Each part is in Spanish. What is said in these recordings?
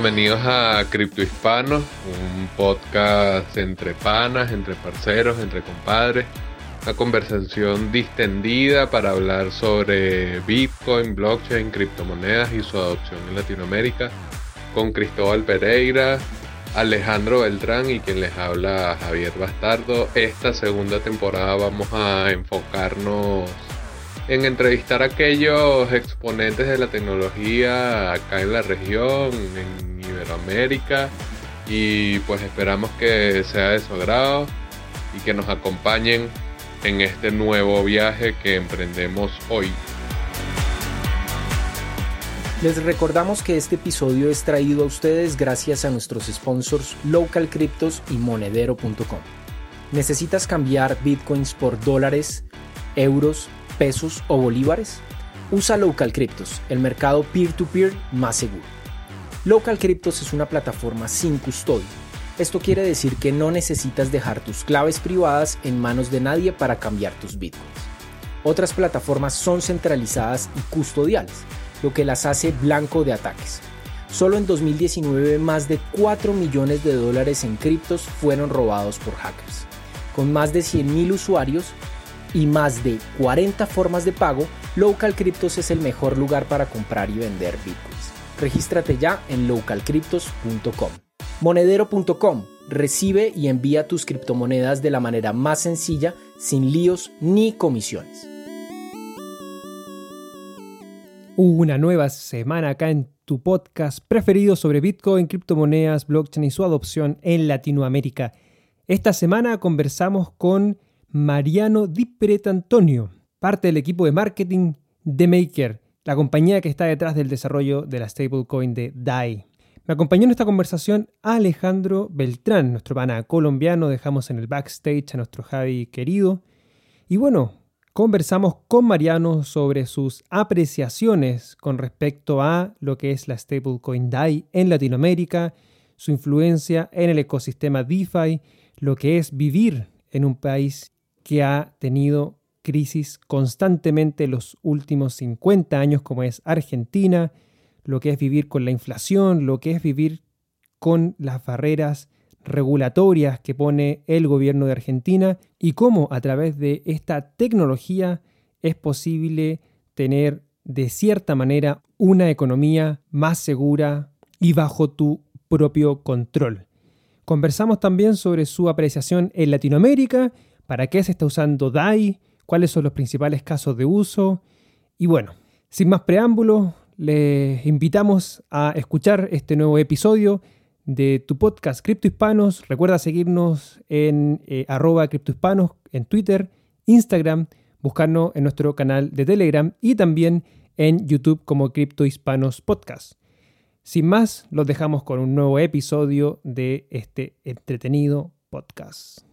bienvenidos a Cripto Hispanos, un podcast entre panas, entre parceros, entre compadres. Una conversación distendida para hablar sobre Bitcoin, blockchain, criptomonedas y su adopción en Latinoamérica con Cristóbal Pereira, Alejandro Beltrán y quien les habla Javier Bastardo. Esta segunda temporada vamos a enfocarnos en entrevistar a aquellos exponentes de la tecnología acá en la región, en Iberoamérica, y pues esperamos que sea de su agrado y que nos acompañen en este nuevo viaje que emprendemos hoy. Les recordamos que este episodio es traído a ustedes gracias a nuestros sponsors Local Cryptos y Monedero.com. ¿Necesitas cambiar bitcoins por dólares, euros, pesos o bolívares? Usa Local Cryptos, el mercado peer-to-peer más seguro. Local Cryptos es una plataforma sin custodia. Esto quiere decir que no necesitas dejar tus claves privadas en manos de nadie para cambiar tus bitcoins. Otras plataformas son centralizadas y custodiales, lo que las hace blanco de ataques. Solo en 2019 más de 4 millones de dólares en criptos fueron robados por hackers. Con más de 100.000 usuarios, y más de 40 formas de pago, Local Cryptos es el mejor lugar para comprar y vender bitcoins. Regístrate ya en localcryptos.com. Monedero.com recibe y envía tus criptomonedas de la manera más sencilla, sin líos ni comisiones. Una nueva semana acá en tu podcast preferido sobre Bitcoin, criptomonedas, blockchain y su adopción en Latinoamérica. Esta semana conversamos con Mariano Di Antonio, parte del equipo de marketing de Maker, la compañía que está detrás del desarrollo de la stablecoin de DAI. Me acompañó en esta conversación Alejandro Beltrán, nuestro pana colombiano, dejamos en el backstage a nuestro Javi querido. Y bueno, conversamos con Mariano sobre sus apreciaciones con respecto a lo que es la stablecoin DAI en Latinoamérica, su influencia en el ecosistema DeFi, lo que es vivir en un país que ha tenido crisis constantemente los últimos 50 años, como es Argentina, lo que es vivir con la inflación, lo que es vivir con las barreras regulatorias que pone el gobierno de Argentina y cómo a través de esta tecnología es posible tener de cierta manera una economía más segura y bajo tu propio control. Conversamos también sobre su apreciación en Latinoamérica para qué se está usando DAI, cuáles son los principales casos de uso. Y bueno, sin más preámbulos, les invitamos a escuchar este nuevo episodio de tu podcast Cripto Hispanos. Recuerda seguirnos en eh, arroba criptohispanos en Twitter, Instagram, buscarnos en nuestro canal de Telegram y también en YouTube como Cripto Hispanos Podcast. Sin más, los dejamos con un nuevo episodio de este entretenido podcast.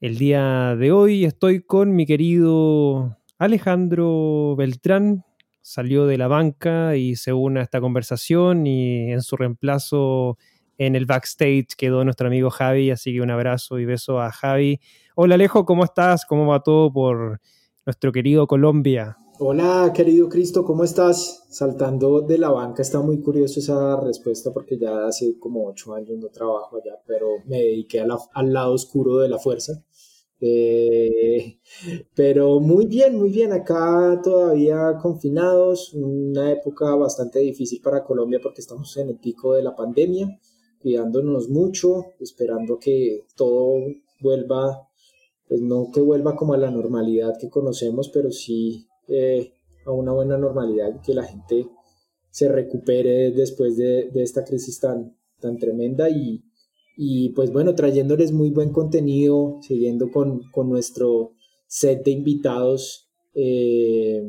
El día de hoy estoy con mi querido Alejandro Beltrán. Salió de la banca y se une a esta conversación y en su reemplazo en el backstage quedó nuestro amigo Javi, así que un abrazo y beso a Javi. Hola Alejo, ¿cómo estás? ¿Cómo va todo por nuestro querido Colombia? Hola, querido Cristo, ¿cómo estás? Saltando de la banca, está muy curioso esa respuesta porque ya hace como ocho años no trabajo allá, pero me dediqué al lado oscuro de la fuerza. Eh, pero muy bien, muy bien, acá todavía confinados, una época bastante difícil para Colombia porque estamos en el pico de la pandemia, cuidándonos mucho, esperando que todo vuelva, pues no que vuelva como a la normalidad que conocemos, pero sí eh, a una buena normalidad, que la gente se recupere después de, de esta crisis tan, tan tremenda y, y pues bueno, trayéndoles muy buen contenido, siguiendo con, nuestro set de invitados eh,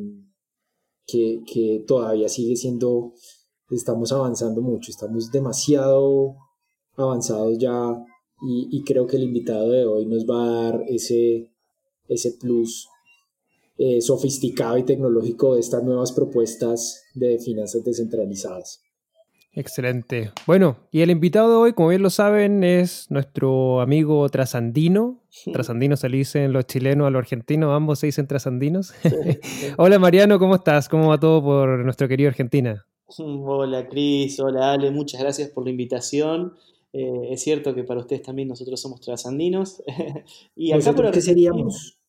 que, todavía sigue siendo, estamos avanzando mucho, estamos demasiado avanzados ya y, creo que el invitado de hoy nos va a dar ese, ese plus eh, sofisticado y tecnológico de estas nuevas propuestas de finanzas descentralizadas. Excelente. Bueno, y el invitado de hoy, como bien lo saben, es nuestro amigo trasandino. Trasandino se le dicen los chilenos a los argentinos, ambos se dicen trasandinos. Hola Mariano, ¿cómo estás? ¿Cómo va todo por nuestro querido Argentina? Hola Cris, hola Ale, muchas gracias por la invitación. Eh, es cierto que para ustedes también nosotros somos trasandinos. y acá por qué seríamos?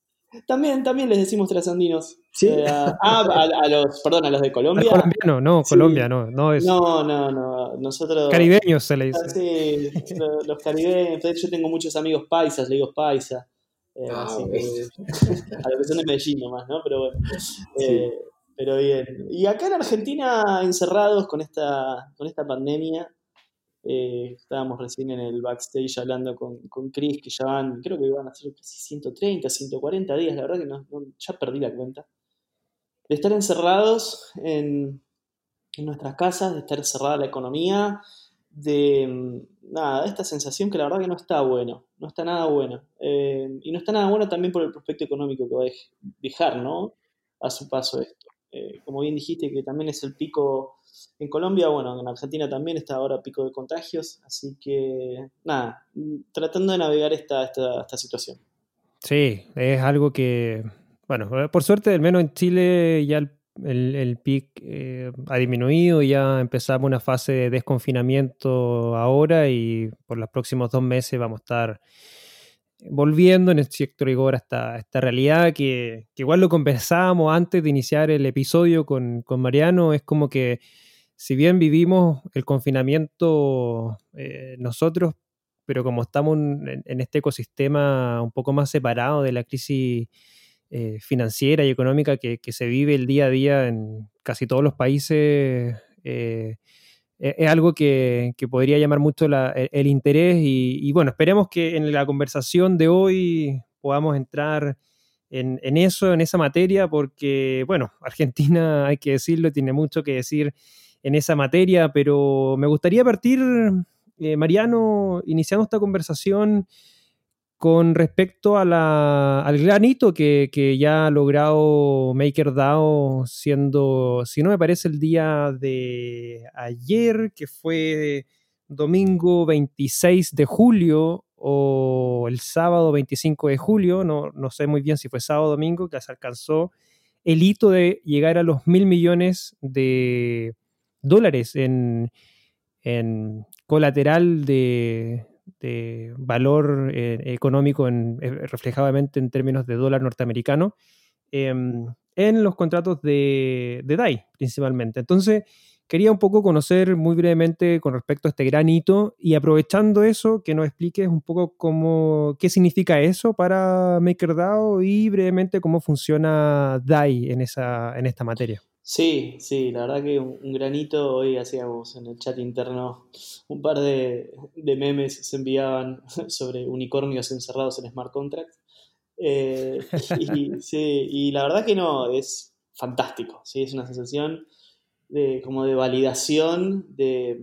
También, también les decimos trasandinos. ¿Sí? Eh, ah, a, los, perdón, a los de Colombia. Colombiano, no, Colombia, no, no es. No, no, no. Nosotros. Caribeños se le dice. Sí, los, caribeños. Yo tengo muchos amigos paisas, le digo paisa. Eh, ah, así que, a lo que son de Medellín nomás, ¿no? Pero bueno. Eh, pero bien. Y acá en Argentina, encerrados con esta, con esta pandemia, eh, estábamos recién en el backstage hablando con, con Chris, que ya van, creo que iban a ser casi 130, 140 días, la verdad que no, ya perdí la cuenta. De estar encerrados en, en nuestras casas, de estar cerrada la economía, de nada, esta sensación que la verdad que no está bueno, no está nada bueno. Eh, y no está nada bueno también por el prospecto económico que va a dejar, ¿no? A su paso esto. Eh, como bien dijiste, que también es el pico en Colombia, bueno, en Argentina también está ahora pico de contagios, así que nada, tratando de navegar esta, esta, situación. Sí, es algo que, bueno, por suerte, al menos en Chile ya el, el, pic eh, ha disminuido, ya empezamos una fase de desconfinamiento ahora y por los próximos dos meses vamos a estar volviendo en cierto rigor a esta, esta realidad que, igual lo conversábamos antes de iniciar el episodio con, con Mariano, es como que si bien vivimos el confinamiento eh, nosotros, pero como estamos en, este ecosistema un poco más separado de la crisis eh, financiera y económica que, se vive el día a día en casi todos los países, eh, e, es algo que, podría llamar mucho el, interés y, bueno, esperemos que en la conversación de hoy podamos entrar en, en, eso, en esa materia, porque bueno, Argentina, hay que decirlo, tiene mucho que decir en esa materia, pero me gustaría partir, eh, Mariano, iniciando esta conversación con respecto a al gran hito que, ya ha logrado MakerDAO, siendo, si no me parece, el día de ayer, que fue domingo 26 de julio o el sábado 25 de julio, no, no sé muy bien si fue sábado o domingo, que se alcanzó el hito de llegar a los mil millones de, dólares en, colateral de, valor eh, económico en, eh, reflejadamente en términos de dólar norteamericano em, en los contratos de, de DAI principalmente. Entonces, quería un poco conocer muy brevemente con respecto a este gran hito y aprovechando eso, que nos expliques un poco cómo, qué significa eso para MakerDAO y brevemente cómo funciona DAI en, esa, en esta materia. Sí, sí, la verdad que un, granito, hoy hacíamos en el chat interno un par de, memes se enviaban sobre unicornios encerrados en smart contracts. Eh, y, sí, y la verdad que no, es fantástico, ¿sí? es una sensación de, como de validación de,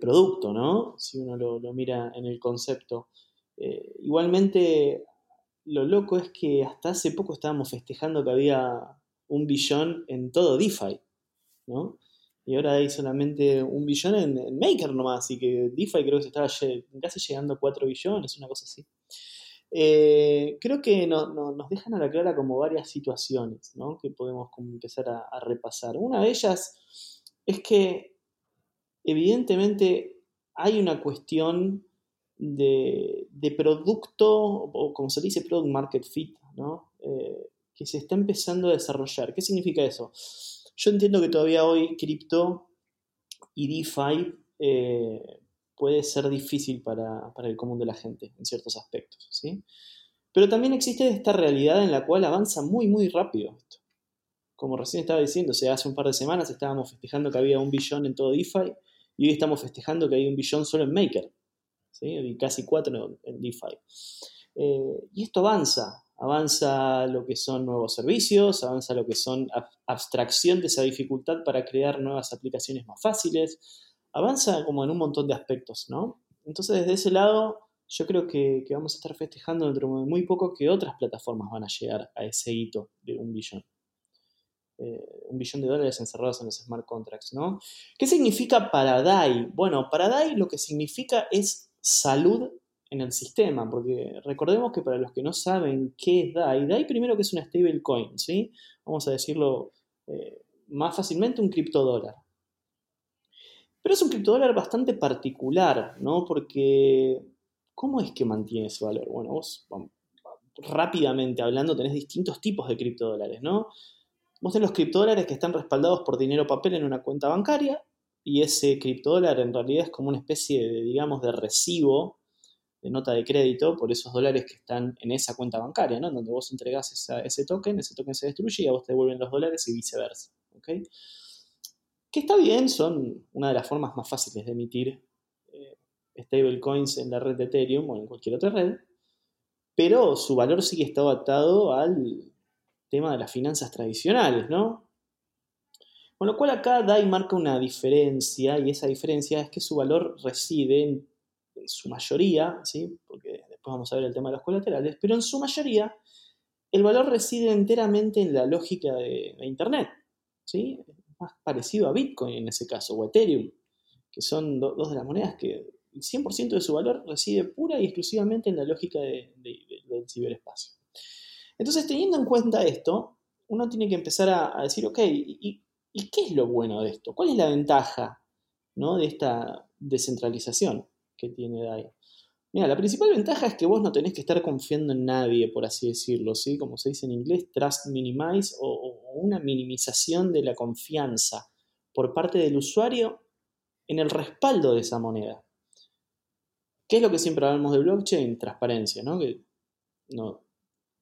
producto, ¿no? Si uno lo, mira en el concepto. Eh, igualmente, lo loco es que hasta hace poco estábamos festejando que había un billón en todo DeFi, ¿no? Y ahora hay solamente un billón en, Maker nomás, así que DeFi creo que se estaba casi llegando a 4 billones, una cosa así. Eh, creo que nos dejan a la clara como varias situaciones ¿no? que podemos empezar a, repasar. Una de ellas es que evidentemente hay una cuestión de, producto, o como se dice, product market fit, ¿no? Eh, que se está empezando a desarrollar. ¿Qué significa eso? Yo entiendo que todavía hoy cripto y DeFi eh, puede ser difícil para, el común de la gente en ciertos aspectos, ¿sí? Pero también existe esta realidad en la cual avanza muy, muy rápido esto. Como recién estaba diciendo, hace un par de semanas estábamos festejando que había un billón en todo DeFi y hoy estamos festejando que hay un billón solo en Maker, y casi cuatro en DeFi. Eh, y esto avanza, avanza lo que son nuevos servicios, avanza lo que son abstracción de esa dificultad para crear nuevas aplicaciones más fáciles, avanza como en un montón de aspectos, ¿no? Entonces desde ese lado yo creo que, vamos a estar festejando dentro de muy poco que otras plataformas van a llegar a ese hito de un billón. Eh, un billón de dólares encerrados en los smart contracts, ¿no? ¿Qué significa para DAI? Bueno, para DAI lo que significa es salud en el sistema, porque recordemos que para los que no saben qué es DAI, DAI primero que es una stablecoin, ¿sí? Vamos a decirlo eh, más fácilmente, un criptodólar. Pero es un criptodólar bastante particular, ¿no? Porque, ¿cómo es que mantiene ese valor? Bueno, vos, rápidamente hablando, tenés distintos tipos de criptodólares, ¿no? Vos tenés los criptodólares que están respaldados por dinero papel en una cuenta bancaria, y ese criptodólar en realidad es como una especie de, digamos, de recibo de nota de crédito por esos dólares que están en esa cuenta bancaria, ¿no? Donde vos entregás ese token, ese token se destruye y a vos te devuelven los dólares y viceversa, ¿ok? Que está bien, son una de las formas más fáciles de emitir eh, stablecoins en la red de Ethereum o en cualquier otra red, pero su valor sigue estado atado al tema de las finanzas tradicionales, ¿no? Con lo cual acá DAI marca una diferencia y esa diferencia es que su valor reside en, su mayoría, ¿sí? porque después vamos a ver el tema de los colaterales, pero en su mayoría el valor reside enteramente en la lógica de, Internet. ¿sí? Más parecido a Bitcoin en ese caso, o Ethereum, que son dos de las monedas que el 100% de su valor reside pura y exclusivamente en la lógica del ciberespacio. Entonces, teniendo en cuenta esto, uno tiene que empezar a, decir, ok, ¿y, qué es lo bueno de esto? ¿Cuál es la ventaja ¿no? de esta descentralización que tiene DAI? Mira, la principal ventaja es que vos no tenés que estar confiando en nadie, por así decirlo, ¿sí? Como se dice en inglés, trust minimize o, o una minimización de la confianza por parte del usuario en el respaldo de esa moneda. ¿Qué es lo que siempre hablamos de blockchain? Transparencia, ¿no? Que no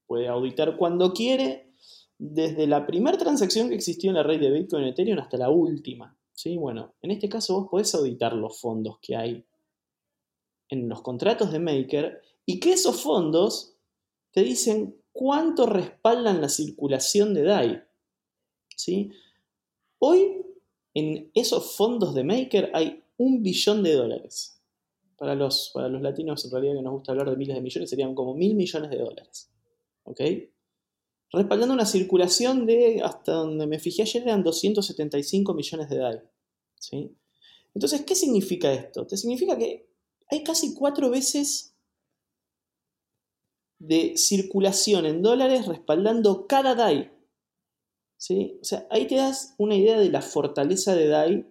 puede auditar cuando quiere, desde la primera transacción que existió en la red de Bitcoin y Ethereum hasta la última. ¿sí? Bueno, en este caso vos podés auditar los fondos que hay en los contratos de Maker y que esos fondos te dicen cuánto respaldan la circulación de DAI. ¿sí? Hoy en esos fondos de Maker hay un billón de dólares para los, para los latinos en realidad que nos gusta hablar de miles de millones, serían como mil millones de dólares. ¿Ok? Respaldando una circulación de, hasta donde me fijé ayer, eran 275 millones de DAI. ¿sí? Entonces, ¿qué significa esto? Te significa que hay casi cuatro veces de circulación en dólares respaldando cada DAI. ¿sí? O sea, ahí te das una idea de la fortaleza de DAI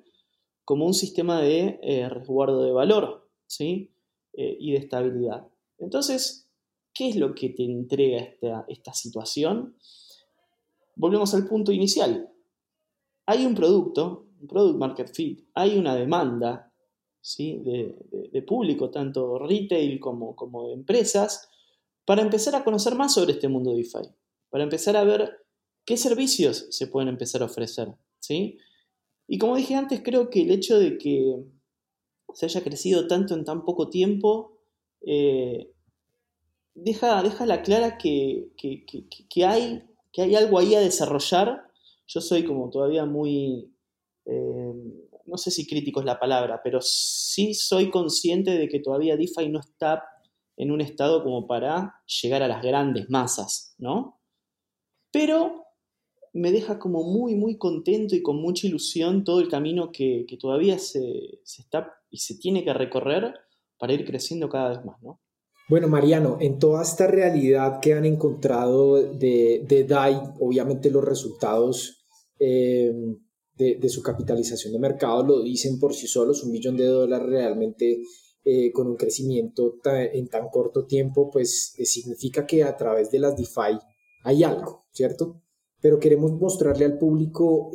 como un sistema de eh, resguardo de valor. ¿sí? Eh, y de estabilidad. Entonces, ¿qué es lo que te entrega esta, esta situación? Volvemos al punto inicial. Hay un producto, un product market fit, hay una demanda de, público, tanto retail como, como de empresas, para empezar a conocer más sobre este mundo DeFi, para empezar a ver qué servicios se pueden empezar a ofrecer. ¿sí? Y como dije antes, creo que el hecho de que se haya crecido tanto en tan poco tiempo, eh, deja, deja, la clara que, hay, que hay algo ahí a desarrollar. Yo soy como todavía muy, eh, no sé si crítico es la palabra, pero sí soy consciente de que todavía DeFi no está en un estado como para llegar a las grandes masas, ¿no? Pero me deja como muy, muy contento y con mucha ilusión todo el camino que, todavía se, se, está y se tiene que recorrer para ir creciendo cada vez más, ¿no? Bueno, Mariano, en toda esta realidad que han encontrado de, de DAI, obviamente los resultados eh, de, su capitalización de mercado lo dicen por sí solos, un millón de dólares realmente eh, con un crecimiento en tan corto tiempo, pues eh, significa que a través de las DeFi hay algo, ¿cierto? Pero queremos mostrarle al público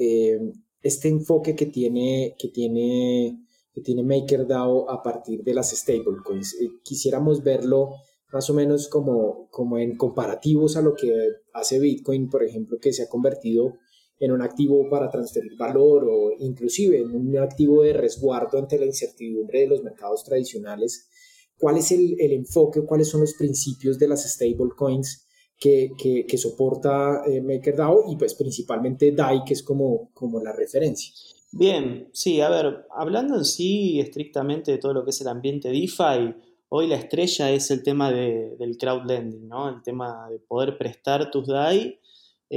este enfoque que tiene, que tiene que tiene MakerDAO a partir de las stablecoins. Eh, quisiéramos verlo más o menos como, como en comparativos a lo que hace Bitcoin, por ejemplo, que se ha convertido en un activo para transferir valor o inclusive en un activo de resguardo ante la incertidumbre de los mercados tradicionales. ¿Cuál es el, el enfoque, cuáles son los principios de las stablecoins que, que, que soporta eh, MakerDAO y pues principalmente DAI, que es como, como la referencia? Bien, sí, a ver, hablando en sí estrictamente de todo lo que es el ambiente DeFi, hoy la estrella es el tema del crowdlending, ¿no? El tema de poder prestar tus DAI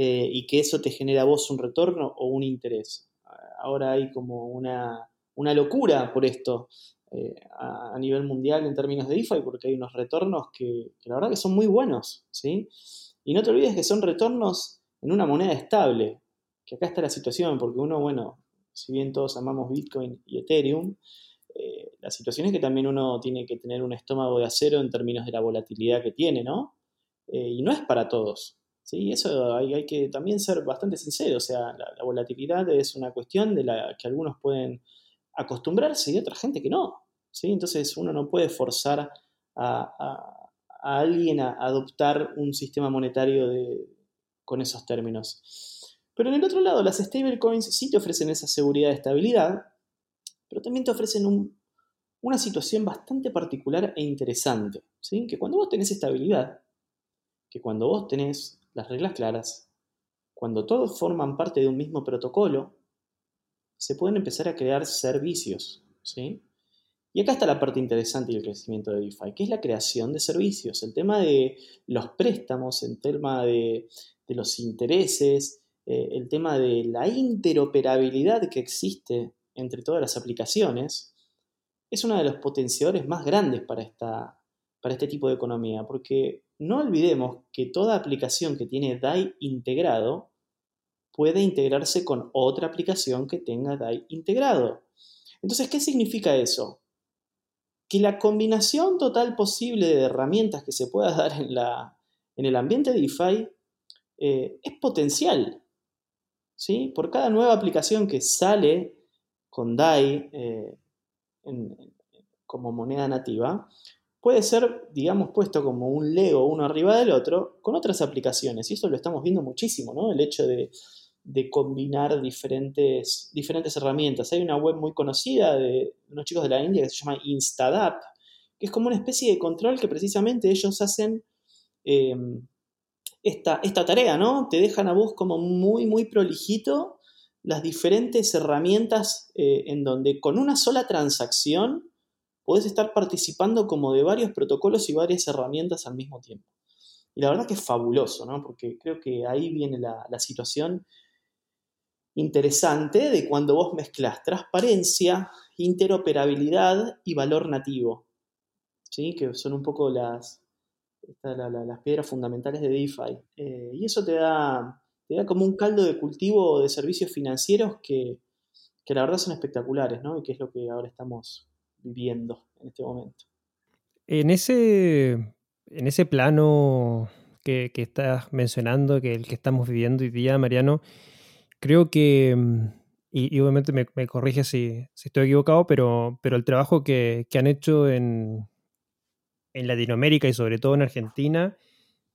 eh, y que eso te genera a vos un retorno o un interés. Ahora hay como una, locura por esto eh, a, nivel mundial en términos de DeFi porque hay unos retornos que, la verdad que son muy buenos, ¿sí? Y no te olvides que son retornos en una moneda estable, que acá está la situación, porque uno, bueno, si bien todos amamos Bitcoin y Ethereum, eh, la situación es que también uno tiene que tener un estómago de acero en términos de la volatilidad que tiene, ¿no? Y no es para todos. ¿Sí? Eso hay, que también ser bastante sincero. O sea, la, volatilidad es una cuestión de la que algunos pueden acostumbrarse y otra gente que no. ¿sí? Entonces uno no puede forzar a, alguien a adoptar un sistema monetario con esos términos. Pero en el otro lado, las stablecoins sí te ofrecen esa seguridad de estabilidad, pero también te ofrecen una situación bastante particular e interesante. ¿sí? Que cuando vos tenés estabilidad, que cuando vos tenés las reglas claras, cuando todos forman parte de un mismo protocolo, se pueden empezar a crear servicios. ¿sí? Y acá está la parte interesante del crecimiento de DeFi, que es la creación de servicios. El tema de los préstamos, el tema de, los intereses, eh, el tema de la interoperabilidad que existe entre todas las aplicaciones, es uno de los potenciadores más grandes para, esta, para este tipo de economía, porque no olvidemos que toda aplicación que tiene DAI integrado puede integrarse con otra aplicación que tenga DAI integrado. Entonces, ¿qué significa eso? Que la combinación total posible de herramientas que se pueda dar en, el ambiente de DeFi eh, es potencial. ¿sí? Por cada nueva aplicación que sale con DAI eh, como moneda nativa, puede ser, digamos, puesto como un Lego uno arriba del otro con otras aplicaciones. Y eso lo estamos viendo muchísimo, ¿no? El hecho de, combinar diferentes, diferentes herramientas. Hay una web muy conocida de unos chicos de la India que se llama Instadap, que es como una especie de control que precisamente ellos hacen em, esta, esta, tarea, ¿no? Te dejan a vos como muy, muy prolijito las diferentes herramientas eh, en donde con una sola transacción podés estar participando como de varios protocolos y varias herramientas al mismo tiempo. Y la verdad que es fabuloso, ¿no? Porque creo que ahí viene la, situación interesante de cuando vos mezclas transparencia, interoperabilidad y valor nativo, ¿sí? que son un poco las, las piedras fundamentales de DeFi. Eh, y eso te da te da como un caldo de cultivo de servicios financieros que, la verdad son espectaculares, ¿no? Y que es lo que ahora estamos viviendo en este momento. En ese, en ese plano que, estás mencionando, que el que estamos viviendo hoy día, Mariano, creo que, mm, y, obviamente me, me corrige si, estoy equivocado, pero, pero el trabajo que, han hecho en, en Latinoamérica y sobre todo en Argentina,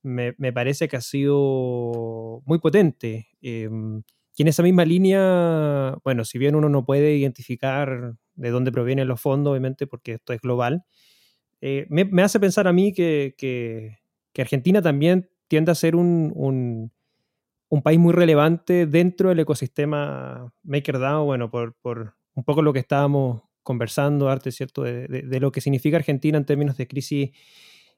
me, parece que ha sido muy potente. Em, y en esa misma línea, bueno, si bien uno no puede identificar de dónde provienen los fondos, obviamente, porque esto es global, eh, me, hace pensar a mí que, Argentina también tiende a ser un, país muy relevante dentro del ecosistema MakerDAO, bueno, por, un poco lo que estábamos conversando, Arte, ¿cierto? De, lo que significa Argentina en términos de crisis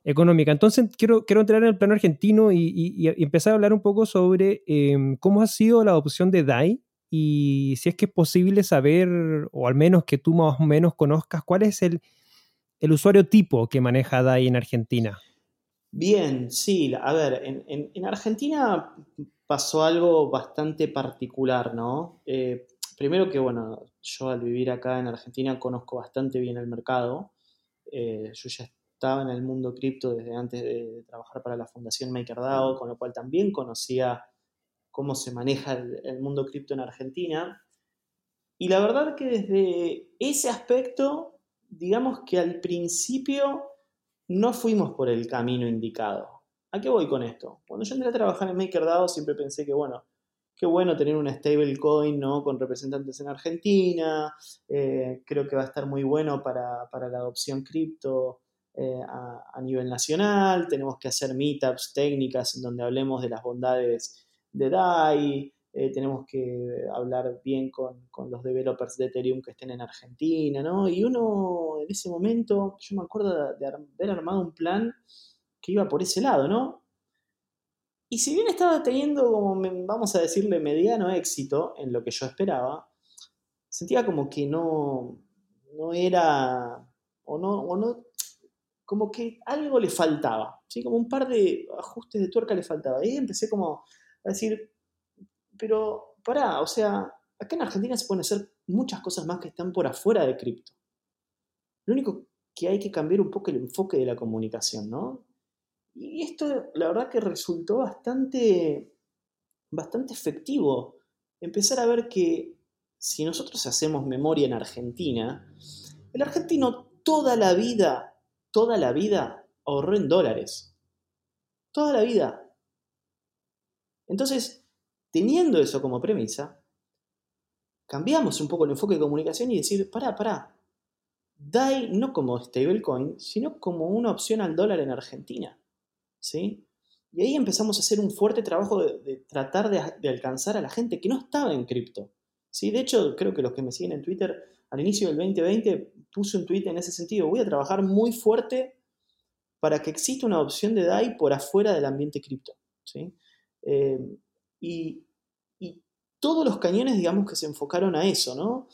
económica. Entonces, quiero, quiero entrar en el plano argentino y, empezar a hablar un poco sobre em, cómo ha sido la adopción de DAI y si es que es posible saber, o al menos que tú más o menos conozcas, cuál es el, usuario tipo que maneja DAI en Argentina. Bien, sí, a ver, en, Argentina pasó algo bastante particular, ¿no? Eh, primero que, bueno, yo al vivir acá en Argentina conozco bastante bien el mercado. Eh, yo ya estaba en el mundo cripto desde antes de trabajar para la Fundación MakerDAO, con lo cual también conocía cómo se maneja el, mundo cripto en Argentina. Y la verdad que desde ese aspecto, digamos que al principio no fuimos por el camino indicado. ¿A qué voy con esto? Cuando yo entré a trabajar en MakerDAO siempre pensé que, bueno, qué bueno tener una stablecoin ¿no? con representantes en Argentina, eh, creo que va a estar muy bueno para, para la adopción cripto eh, a, nivel nacional, tenemos que hacer meetups técnicas en donde hablemos de las bondades de DAI, eh, tenemos que hablar bien con, los developers de Ethereum que estén en Argentina, ¿no? Y uno en ese momento, yo me acuerdo de, haber armado un plan que iba por ese lado, ¿no? Y si bien estaba teniendo como, vamos a decirle, mediano éxito en lo que yo esperaba, sentía como que no, no era, o no, o no como que algo le faltaba, ¿sí? como un par de ajustes de tuerca le faltaba. Y empecé como a decir, pero pará, o sea, acá en Argentina se pueden hacer muchas cosas más que están por afuera de cripto. Lo único que hay que cambiar un poco el enfoque de la comunicación, ¿no? Y esto, la verdad que resultó bastante, bastante efectivo. Empezar a ver que si nosotros hacemos memoria en Argentina, el argentino toda la vida, toda la vida ahorró en dólares. Toda la vida. Entonces, teniendo eso como premisa, cambiamos un poco el enfoque de comunicación y decir, pará, pará, DAI no como stablecoin, sino como una opción al dólar en Argentina. ¿sí? Y ahí empezamos a hacer un fuerte trabajo de, tratar de, alcanzar a la gente que no estaba en cripto. ¿sí? De hecho, creo que los que me siguen en Twitter, al inicio del 2020 puse un tweet en ese sentido. Voy a trabajar muy fuerte para que exista una opción de DAI por afuera del ambiente cripto. ¿sí? Eh, y, todos los cañones, digamos, que se enfocaron a eso, ¿no?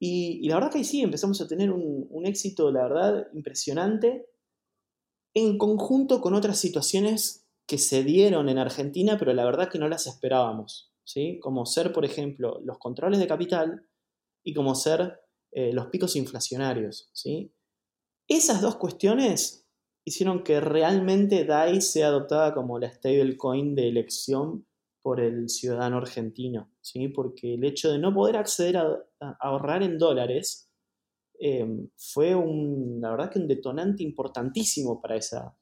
Y, la verdad que ahí sí empezamos a tener un, éxito, la verdad, impresionante, en conjunto con otras situaciones que se dieron en Argentina, pero la verdad que no las esperábamos, ¿sí? Como ser, por ejemplo, los controles de capital y como ser eh, los picos inflacionarios, ¿sí? Esas dos cuestiones hicieron que realmente DAI sea adoptada como la stablecoin de elección por el ciudadano argentino, ¿sí? porque el hecho de no poder acceder a, ahorrar en dólares em, fue un, verdad que un detonante importantísimo para esa,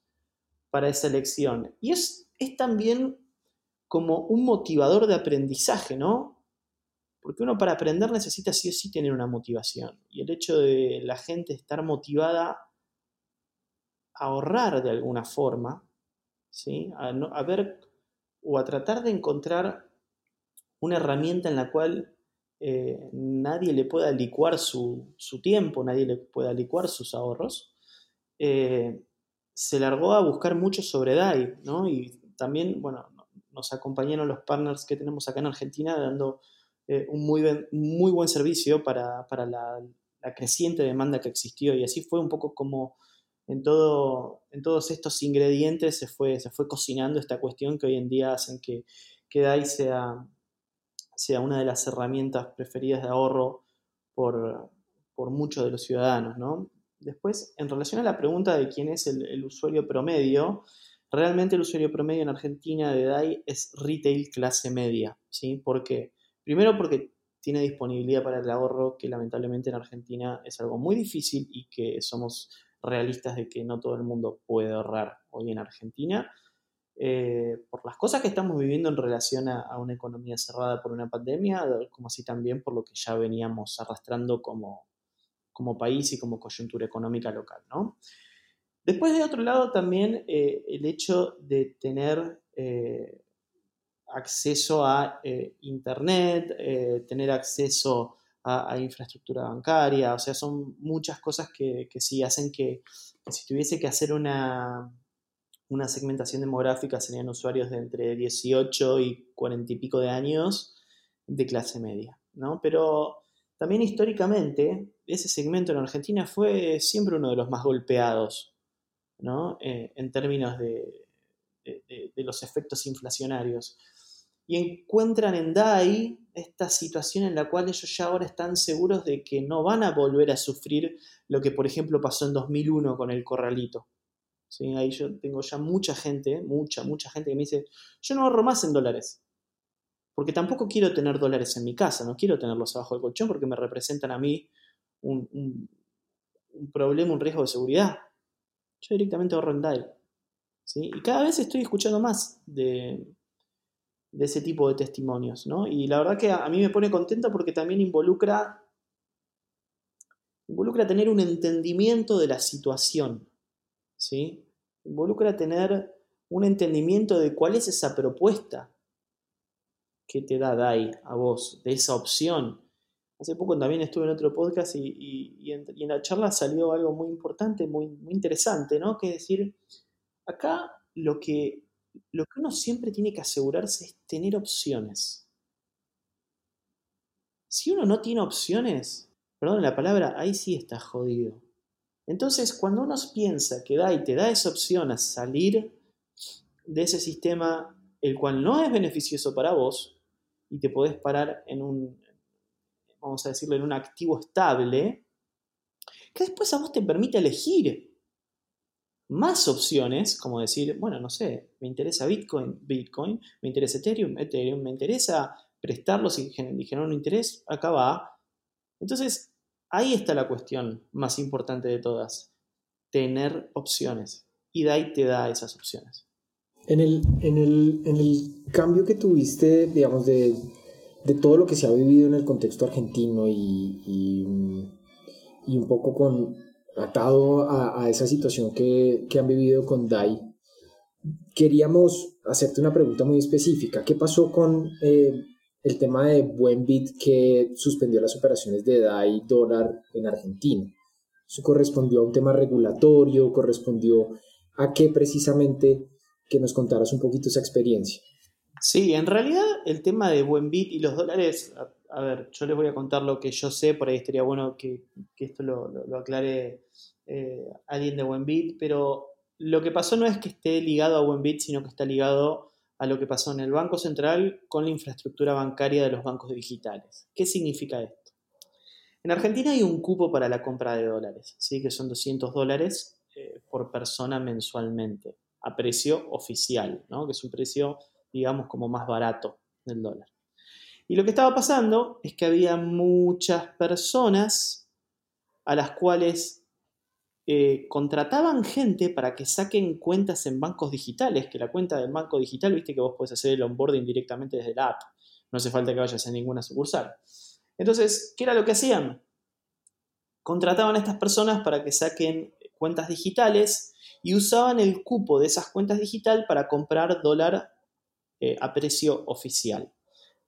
para esa elección. Y es, es también como un motivador de aprendizaje, ¿no? Porque uno para aprender necesita sí o sí tener una motivación. Y el hecho de la gente estar motivada ahorrar de alguna forma, ¿sí? a, a ver o a tratar de encontrar una herramienta en la cual eh, nadie le pueda licuar su, tiempo, nadie le pueda licuar sus ahorros, eh, se largó a buscar mucho sobre DAI, ¿no? Y también, bueno, nos acompañaron los partners que tenemos acá en Argentina dando eh, un muy, muy buen servicio para, la, la, creciente demanda que existió y así fue un poco como en, todo, en todos estos ingredientes se fue, se fue cocinando esta cuestión que hoy en día hacen que, que DAI sea, sea una de las herramientas preferidas de ahorro por, muchos de los ciudadanos. ¿no? Después, en relación a la pregunta de quién es el, usuario promedio, realmente el usuario promedio en Argentina de DAI es retail clase media. ¿sí? ¿Por qué? Primero porque tiene disponibilidad para el ahorro, que lamentablemente en Argentina es algo muy difícil y que somos realistas de que no todo el mundo puede ahorrar hoy en Argentina, eh, por las cosas que estamos viviendo en relación a, una economía cerrada por una pandemia, como así también por lo que ya veníamos arrastrando como, como país y como coyuntura económica local. ¿no? Después, de otro lado, también eh, el hecho de tener eh, acceso a Internet, tener acceso a, infraestructura bancaria, o sea, son muchas cosas que, sí hacen que, si tuviese que hacer una, una segmentación demográfica serían usuarios de entre 18 y 40 y pico de años de clase media, ¿no? Pero también históricamente ese segmento en Argentina fue siempre uno de los más golpeados, ¿no? Eh, en términos de, de, los efectos inflacionarios y encuentran en DAI esta situación en la cual ellos ya ahora están seguros de que no van a volver a sufrir lo que por ejemplo pasó en 2001 con el corralito. ¿Sí? Ahí yo tengo ya mucha gente, mucha, mucha gente que me dice, yo no ahorro más en dólares, porque tampoco quiero tener dólares en mi casa, no quiero tenerlos abajo del colchón porque me representan a mí un, un, problema, un riesgo de seguridad. Yo directamente ahorro en DAI. ¿sí? Y cada vez estoy escuchando más de, de ese tipo de testimonios, ¿no? Y la verdad que a, mí me pone contento porque también involucra, involucra tener un entendimiento de la situación, ¿sí? Involucra tener un entendimiento de cuál es esa propuesta que te da DAI a vos, de esa opción. Hace poco también estuve en otro podcast y, en, la charla salió algo muy importante, muy, muy interesante, ¿no? Que es decir, acá lo que lo que uno siempre tiene que asegurarse es tener opciones. Si uno no tiene opciones, perdón la palabra, ahí sí está jodido. Entonces, cuando uno piensa que da y te da esa opción a salir de ese sistema, el cual no es beneficioso para vos, y te podés parar en un, vamos a decirlo, en un activo estable, que después a vos te permite elegir más opciones, como decir, bueno, no sé, me interesa Bitcoin, Bitcoin, me interesa Ethereum, Ethereum, me interesa prestarlo si generar un interés, acá va. Entonces, ahí está la cuestión más importante de todas, tener opciones. Y DAI te da esas opciones. En el, en el, cambio que tuviste, digamos, de, todo lo que se ha vivido en el contexto argentino y, y, un poco con, atado a, esa situación que, han vivido con DAI, queríamos hacerte una pregunta muy específica. ¿Qué pasó con eh, el tema de Buenbit que suspendió las operaciones de DAI dólar en Argentina? ¿Eso correspondió a un tema regulatorio? ¿Correspondió a qué precisamente? Que nos contaras un poquito esa experiencia. Sí, en realidad el tema de Buenbit y los dólares, a, ver, yo les voy a contar lo que yo sé, por ahí estaría bueno que, esto lo, aclare eh, alguien de Buenbit, pero lo que pasó no es que esté ligado a Buenbit, sino que está ligado a lo que pasó en el Banco Central con la infraestructura bancaria de los bancos digitales. ¿Qué significa esto? En Argentina hay un cupo para la compra de dólares, ¿sí? que son 200 dólares eh, por persona mensualmente, a precio oficial, ¿no? que es un precio, digamos, como más barato del dólar. Y lo que estaba pasando es que había muchas personas a las cuales eh, contrataban gente para que saquen cuentas en bancos digitales, que la cuenta del banco digital, viste que vos podés hacer el onboarding directamente desde la app, no hace falta que vayas a ninguna sucursal. Entonces, ¿qué era lo que hacían? Contrataban a estas personas para que saquen cuentas digitales y usaban el cupo de esas cuentas digitales para comprar dólar eh, a precio oficial.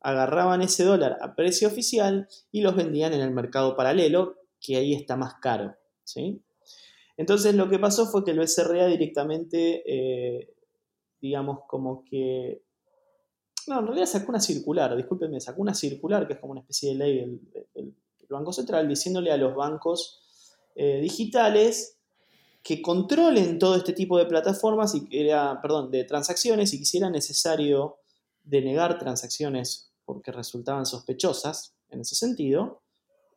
Agarraban ese dólar a precio oficial y los vendían en el mercado paralelo, que ahí está más caro. ¿sí? Entonces lo que pasó fue que el BCRA directamente, eh, digamos, como que... No, en realidad sacó una circular, discúlpenme, sacó una circular que es como una especie de ley del, Banco Central diciéndole a los bancos eh, digitales que controlen todo este tipo de plataformas y era, perdón, de transacciones y que si era necesario denegar transacciones porque resultaban sospechosas en ese sentido,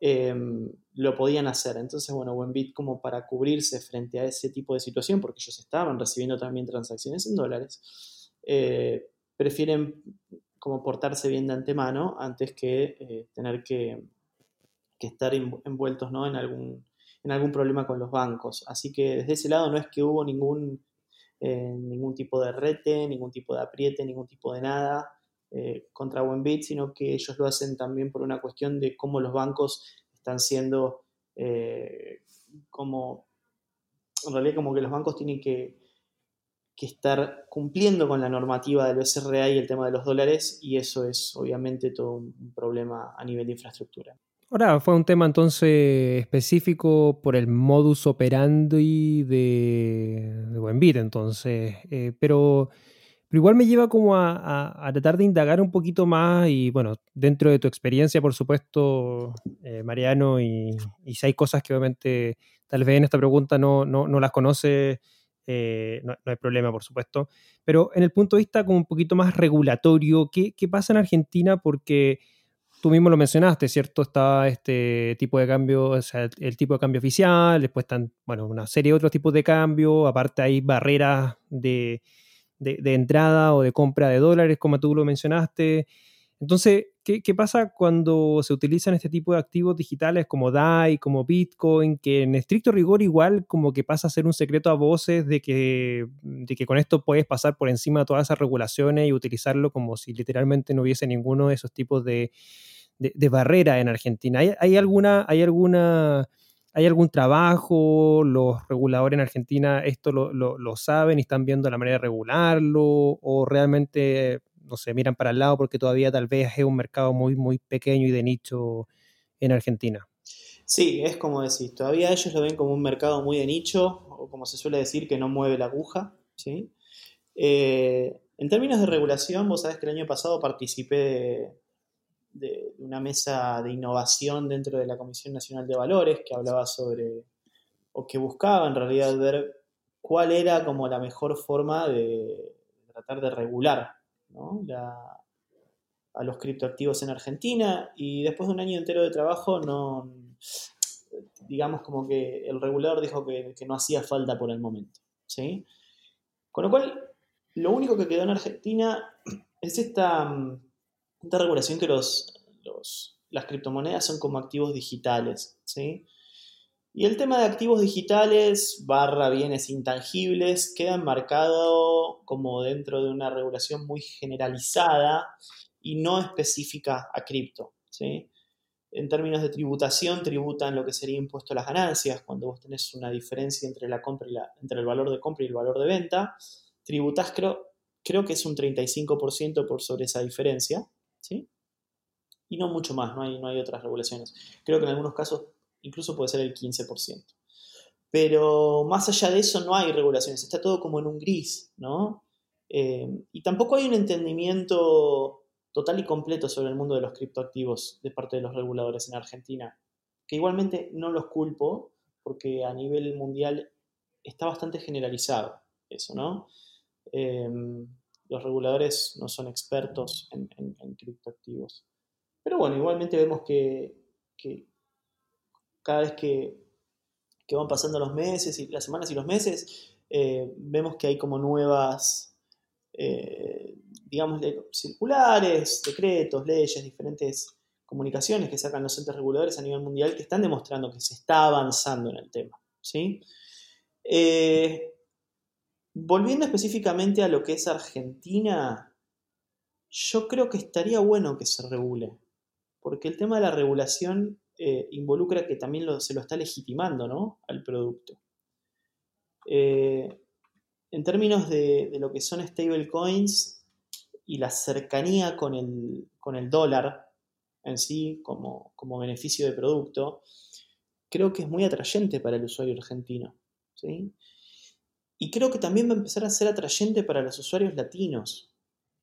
em, lo podían hacer. Entonces, bueno, Buenbit como para cubrirse frente a ese tipo de situación, porque ellos estaban recibiendo también transacciones en dólares, eh, prefieren como portarse bien de antemano antes que eh, tener que, que estar envueltos ¿no? en algún en algún problema con los bancos. Así que desde ese lado no es que hubo ningún, eh, ningún tipo de rete, ningún tipo de apriete, ningún tipo de nada eh, contra Buenbit, sino que ellos lo hacen también por una cuestión de cómo los bancos están siendo eh, como, en realidad como que los bancos tienen que, estar cumpliendo con la normativa del SRA y el tema de los dólares, y eso es obviamente todo un problema a nivel de infraestructura. Ahora, fue un tema entonces específico por el modus operandi de, de Buenbit, entonces, eh, pero, pero, igual me lleva como a, tratar de indagar un poquito más y bueno, dentro de tu experiencia, por supuesto, eh, Mariano, y, si hay cosas que obviamente tal vez en esta pregunta no, no, no las conoce, eh, no, hay problema, por supuesto, pero en el punto de vista como un poquito más regulatorio, ¿qué, qué pasa en Argentina? Porque tú mismo lo mencionaste, ¿cierto? Está este tipo de cambio, o sea, el, tipo de cambio oficial, después están, bueno, una serie de otros tipos de cambio, aparte hay barreras de, entrada o de compra de dólares, como tú lo mencionaste. Entonces, ¿qué, pasa cuando se utilizan este tipo de activos digitales como DAI, como Bitcoin, que en estricto rigor igual como que pasa a ser un secreto a voces de que, de que con esto puedes pasar por encima de todas esas regulaciones y utilizarlo como si literalmente no hubiese ninguno de esos tipos de, de, barrera en Argentina. ¿Hay, alguna, hay alguna, hay algún trabajo? ¿Los reguladores en Argentina esto lo, saben y están viendo la manera de regularlo? ¿O realmente, no sé, miran para el lado porque todavía tal vez es un mercado muy, muy pequeño y de nicho en Argentina? Sí, es como decir, todavía ellos lo ven como un mercado muy de nicho, o como se suele decir, que no mueve la aguja. ¿sí? Eh, en términos de regulación, vos sabés que el año pasado participé de, de, una mesa de innovación dentro de la Comisión Nacional de Valores que hablaba sobre, o que buscaba en realidad ver cuál era como la mejor forma de tratar de regular, a los criptoactivos en Argentina y después de un año entero de trabajo no, digamos como que el regulador dijo que, no hacía falta por el momento. ¿sí? Con lo cual, lo único que quedó en Argentina es esta, esta regulación que los, las criptomonedas son como activos digitales. ¿sí? Y el tema de activos digitales barra bienes intangibles queda enmarcado como dentro de una regulación muy generalizada y no específica a cripto. ¿sí? En términos de tributación, tributan lo que sería impuesto a las ganancias, cuando vos tenés una diferencia entre, la compra entre el valor de compra y el valor de venta, tributás creo, creo que es un 35% por sobre esa diferencia, ¿sí? Y no mucho más, no hay, no hay otras regulaciones. Creo que en algunos casos incluso puede ser el 15%. Pero más allá de eso no hay regulaciones, está todo como en un gris, ¿no? Eh, y tampoco hay un entendimiento total y completo sobre el mundo de los criptoactivos de parte de los reguladores en Argentina, que igualmente no los culpo porque a nivel mundial está bastante generalizado eso, ¿no? Eh, los reguladores no son expertos en, criptoactivos. Pero bueno, igualmente vemos que, cada vez que, van pasando los meses y las semanas y los meses, eh, vemos que hay como nuevas, eh, digamos, circulares, decretos, leyes, diferentes comunicaciones que sacan los entes reguladores a nivel mundial que están demostrando que se está avanzando en el tema. ¿sí? Eh, volviendo específicamente a lo que es Argentina, yo creo que estaría bueno que se regule, porque el tema de la regulación eh, involucra que también se lo está legitimando ¿no? al producto. Eh, en términos de, lo que son stablecoins y la cercanía con el, con el dólar en sí como, como, beneficio de producto, creo que es muy atrayente para el usuario argentino. ¿sí? Y creo que también va a empezar a ser atrayente para los usuarios latinos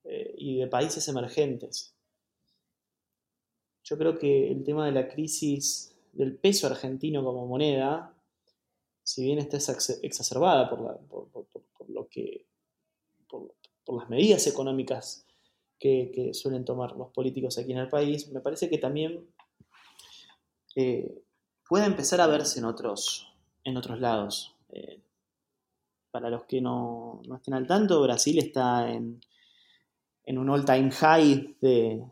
eh, y de países emergentes. Yo creo que el tema de la crisis del peso argentino como moneda, si bien está exacerbada por, lo que, por, las medidas económicas que, suelen tomar los políticos aquí en el país, me parece que también eh, puede empezar a verse en otros, en otros lados. Eh, para los que no, estén al tanto, Brasil está en, en un all-time high de,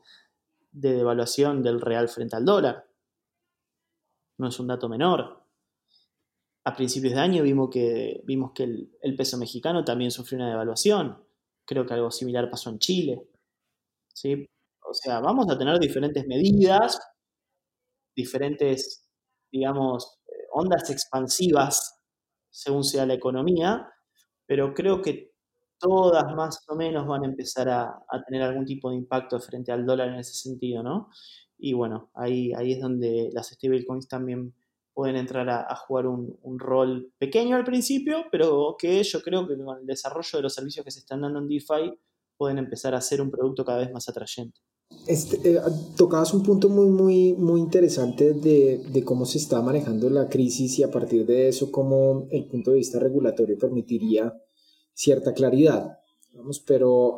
de devaluación del real frente al dólar. No es un dato menor. A principios de año vimos que, vimos que el, peso mexicano también sufrió una devaluación. Creo que algo similar pasó en Chile. ¿Sí? O sea, vamos a tener diferentes medidas, diferentes, digamos, eh, ondas expansivas según sea la economía, pero creo que todas más o menos van a empezar a, tener algún tipo de impacto frente al dólar en ese sentido, ¿no? Y bueno, ahí, ahí es donde las stablecoins también pueden entrar a, jugar un, rol pequeño al principio, pero que yo creo que con el desarrollo de los servicios que se están dando en DeFi pueden empezar a ser un producto cada vez más atrayente. Este, eh, tocabas un punto muy, muy, muy interesante de, de, cómo se está manejando la crisis y a partir de eso, cómo el punto de vista regulatorio permitiría cierta claridad. pero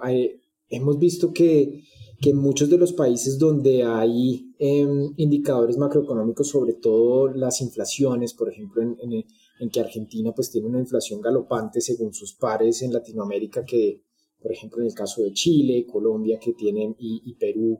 hemos visto que, que, en muchos de los países donde hay em, indicadores macroeconómicos, sobre todo las inflaciones, por ejemplo, en, en, que Argentina pues tiene una inflación galopante según sus pares en Latinoamérica, que por ejemplo en el caso de Chile, Colombia, que tienen, y, Perú,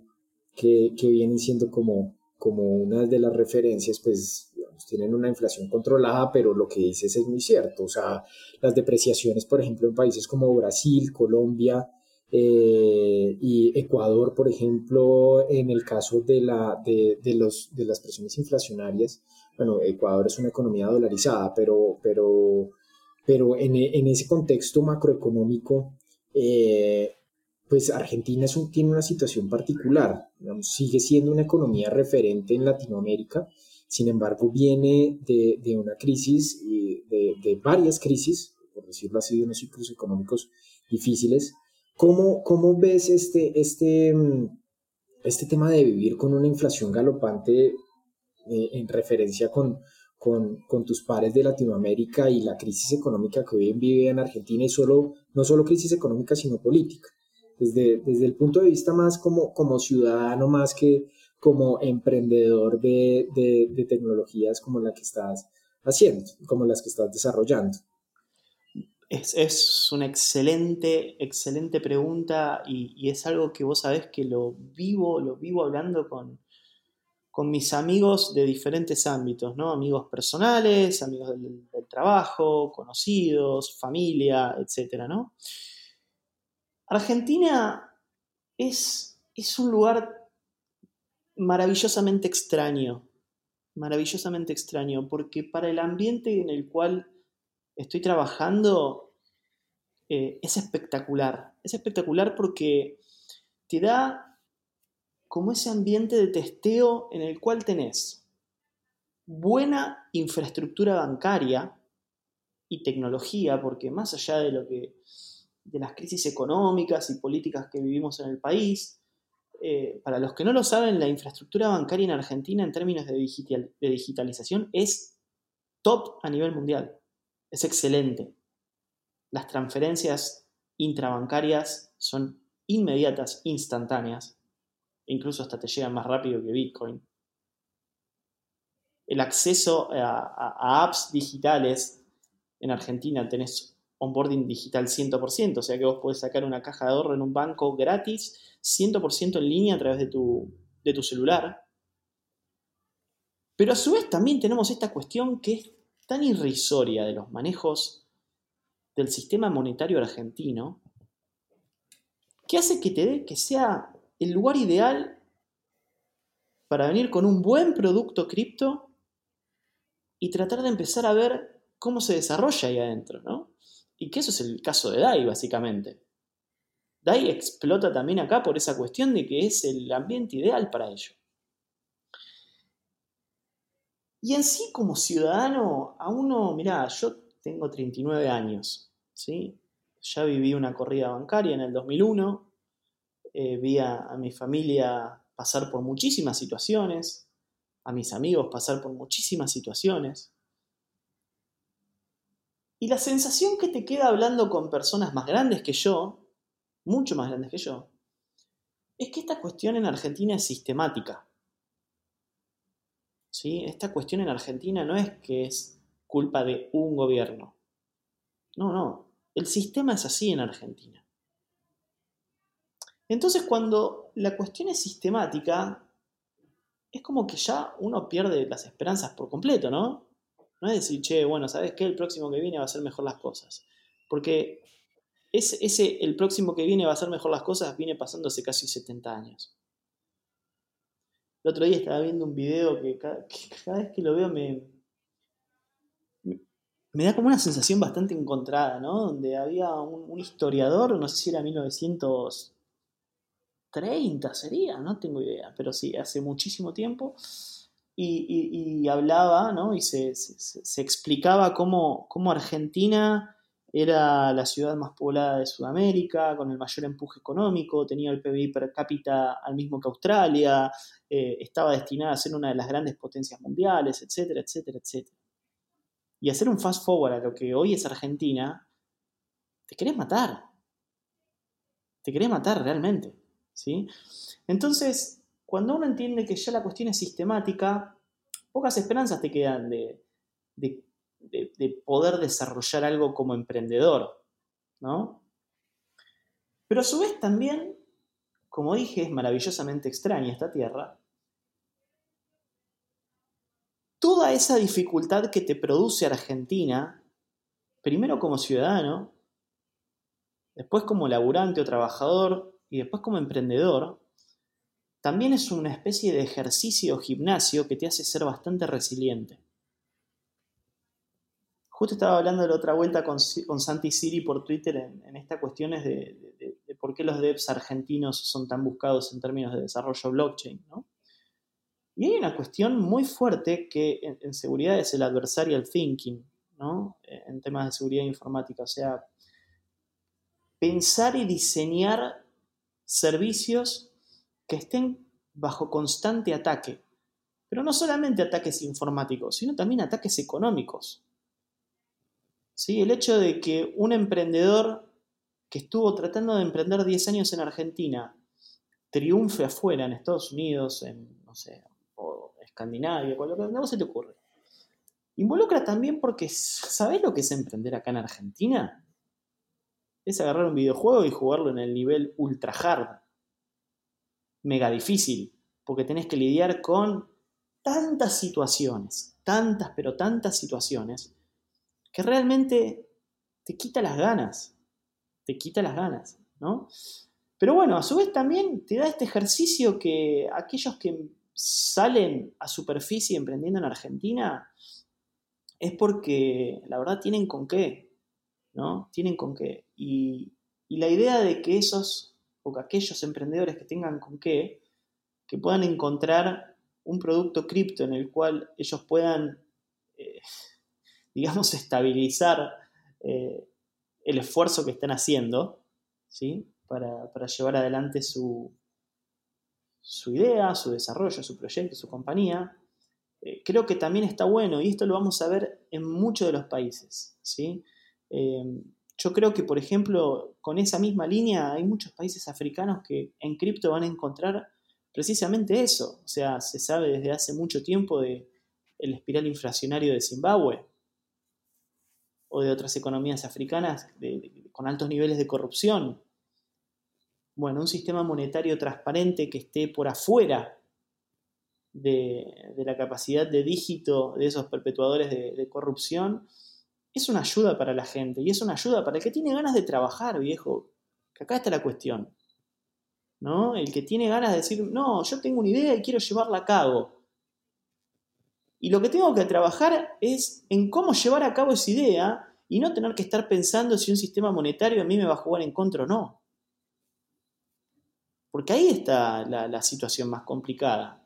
que, vienen siendo como, como una de las referencias, pues tienen una inflación controlada, pero lo que dices es muy cierto. O sea, las depreciaciones, por ejemplo, en países como Brasil, Colombia eh, y Ecuador, por ejemplo, en el caso de, la, de, de, los, de las presiones inflacionarias, bueno, Ecuador es una economía dolarizada, pero, pero, pero en ese contexto macroeconómico, eh, pues Argentina tiene una situación particular, sigue siendo una economía referente en Latinoamérica, sin embargo, viene de, una crisis, de, de, varias crisis, por decirlo así, de unos ciclos económicos difíciles. ¿Cómo, cómo ves este, este, este tema de vivir con una inflación galopante eh, en referencia con, con, tus pares de Latinoamérica y la crisis económica que hoy vive en Argentina y solo, no solo crisis económica, sino política? desde, desde el punto de vista más como, como ciudadano, más que como emprendedor de, de, tecnologías como la que estás haciendo, como las que estás desarrollando? Es, es una excelente, excelente pregunta y, y, es algo que vos sabés que lo vivo, lo vivo hablando con, con mis amigos de diferentes ámbitos, ¿no? Amigos personales, amigos del, trabajo, conocidos, familia, etcétera, ¿no? Argentina es, es un lugar maravillosamente extraño, maravillosamente extraño, porque para el ambiente en el cual estoy trabajando eh, es espectacular. Es espectacular porque te da como ese ambiente de testeo en el cual tenés buena infraestructura bancaria y tecnología, porque más allá de lo que de las crisis económicas y políticas que vivimos en el país. Eh, para los que no lo saben, la infraestructura bancaria en Argentina en términos de, de digitalización es top a nivel mundial. Es excelente. Las transferencias intrabancarias son inmediatas, instantáneas. Incluso hasta te llegan más rápido que Bitcoin. El acceso a apps digitales en Argentina tenés onboarding digital 100%, o sea que vos podés sacar una caja de ahorro en un banco gratis, 100% en línea a través de tu, de tu celular. Pero a su vez también tenemos esta cuestión que es tan irrisoria de los manejos del sistema monetario argentino, que hace que te que sea el lugar ideal para venir con un buen producto cripto y tratar de empezar a ver cómo se desarrolla ahí adentro, ¿no? Y que eso es el caso de DAI, básicamente. DAI explota también acá por esa cuestión de que es el ambiente ideal para ello. Y en sí, como ciudadano, a uno, mirá, yo tengo 39 años, ¿sí? Ya viví una corrida bancaria en el 2001, eh, vi a mi familia pasar por muchísimas situaciones, a mis amigos pasar por muchísimas situaciones. Y la sensación que te queda hablando con personas más grandes que yo, mucho más grandes que yo, es que esta cuestión en Argentina es sistemática. ¿Sí? Esta cuestión en Argentina no es que es culpa de un gobierno. No, no. El sistema es así en Argentina. Entonces cuando la cuestión es sistemática, es como que ya uno pierde las esperanzas por completo, ¿no? No es decir, che, bueno, ¿sabes qué? El próximo que viene va a ser mejor las cosas. Porque ese, ese, el próximo que viene va a ser mejor las cosas viene pasando hace casi 70 años. El otro día estaba viendo un video que cada, vez que lo veo me, me, da como una sensación bastante encontrada, ¿no? Donde había un, un historiador, no sé si era 1930 sería, no tengo idea, pero sí, hace muchísimo tiempo y, hablaba, ¿no? Y se, explicaba cómo, Argentina era la ciudad más poblada de Sudamérica, con el mayor empuje económico, tenía el PBI per cápita al mismo que Australia, eh, estaba destinada a ser una de las grandes potencias mundiales, etcétera, etcétera, etcétera. Y hacer un fast forward a lo que hoy es Argentina, te querés matar. Te querés matar realmente. ¿Sí? Entonces, cuando uno entiende que ya la cuestión es sistemática, pocas esperanzas te quedan de, poder desarrollar algo como emprendedor, ¿no? Pero a su vez también, como dije, es maravillosamente extraña esta tierra. Toda esa dificultad que te produce Argentina, primero como ciudadano, después como laburante o trabajador y después como emprendedor, también es una especie de ejercicio o gimnasio que te hace ser bastante resiliente. Justo estaba hablando de la otra vuelta con, Santi Siri por Twitter en, estas cuestiones de, por qué los devs argentinos son tan buscados en términos de desarrollo blockchain. Y hay una cuestión muy fuerte que en, seguridad es el adversarial thinking, ¿no? en temas de seguridad informática. O sea, pensar y diseñar servicios que estén bajo constante ataque. Pero no solamente ataques informáticos, sino también ataques económicos. ¿Sí? El hecho de que un emprendedor que estuvo tratando de emprender 10 años en Argentina triunfe afuera, en Estados Unidos, en, no sé, o Escandinavia, cualquier no se te ocurre. Involucra también porque, ¿sabés lo que es emprender acá en Argentina? Es agarrar un videojuego y jugarlo en el nivel ultra hard. Mega difícil, porque tenés que lidiar con tantas situaciones, tantas, pero tantas situaciones, que realmente te quita las ganas, te quita las ganas, ¿no? Pero bueno, a su vez también te da este ejercicio que aquellos que salen a superficie emprendiendo en Argentina es porque la verdad tienen con qué, ¿no? Tienen con qué. Y, la idea de que esos o que aquellos emprendedores que tengan con qué, que puedan encontrar un producto cripto en el cual ellos puedan, eh, digamos, estabilizar eh, el esfuerzo que están haciendo, ¿sí? Para, llevar adelante su, su idea, su desarrollo, su proyecto, su compañía, eh, creo que también está bueno, y esto lo vamos a ver en muchos de los países. ¿sí? Yo creo que, por ejemplo, con esa misma línea hay muchos países africanos que en cripto van a encontrar precisamente eso. O sea, se sabe desde hace mucho tiempo de el espiral inflacionario de Zimbabue o de otras economías africanas con altos niveles de corrupción. Bueno, un sistema monetario transparente que esté por afuera de, la capacidad de dígito de esos perpetuadores de, corrupción, es una ayuda para la gente y es una ayuda para el que tiene ganas de trabajar, viejo. Que acá está la cuestión. ¿No? El que tiene ganas de decir, no, yo tengo una idea y quiero llevarla a cabo. Y lo que tengo que trabajar es en cómo llevar a cabo esa idea y no tener que estar pensando si un sistema monetario a mí me va a jugar en contra o no. Porque ahí está la situación más complicada.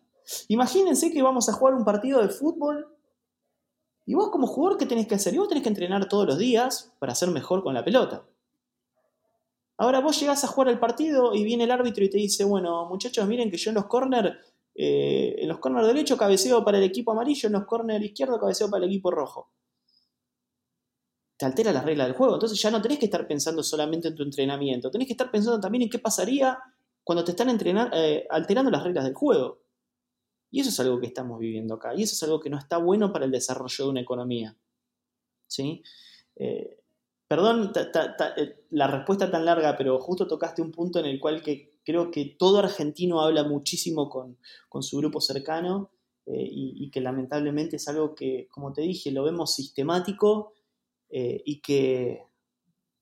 Imagínense que vamos a jugar un partido de fútbol y vos como jugador, ¿qué tenés que hacer? Y vos tenés que entrenar todos los días para ser mejor con la pelota. Ahora vos llegás a jugar el partido y viene el árbitro y te dice, bueno, muchachos, miren que yo en los corners, eh, en los corners derecho cabeceo para el equipo amarillo, en los corners izquierdo cabeceo para el equipo rojo. Te altera la regla del juego. Entonces ya no tenés que estar pensando solamente en tu entrenamiento, tenés que estar pensando también en qué pasaría cuando te están eh, alterando las reglas del juego. Y eso es algo que estamos viviendo acá. Y eso es algo que no está bueno para el desarrollo de una economía. ¿Sí? Eh, perdón eh, la respuesta tan larga, pero justo tocaste un punto en el cual que creo que todo argentino habla muchísimo con, su grupo cercano eh, y, que lamentablemente es algo que, como te dije, lo vemos sistemático y que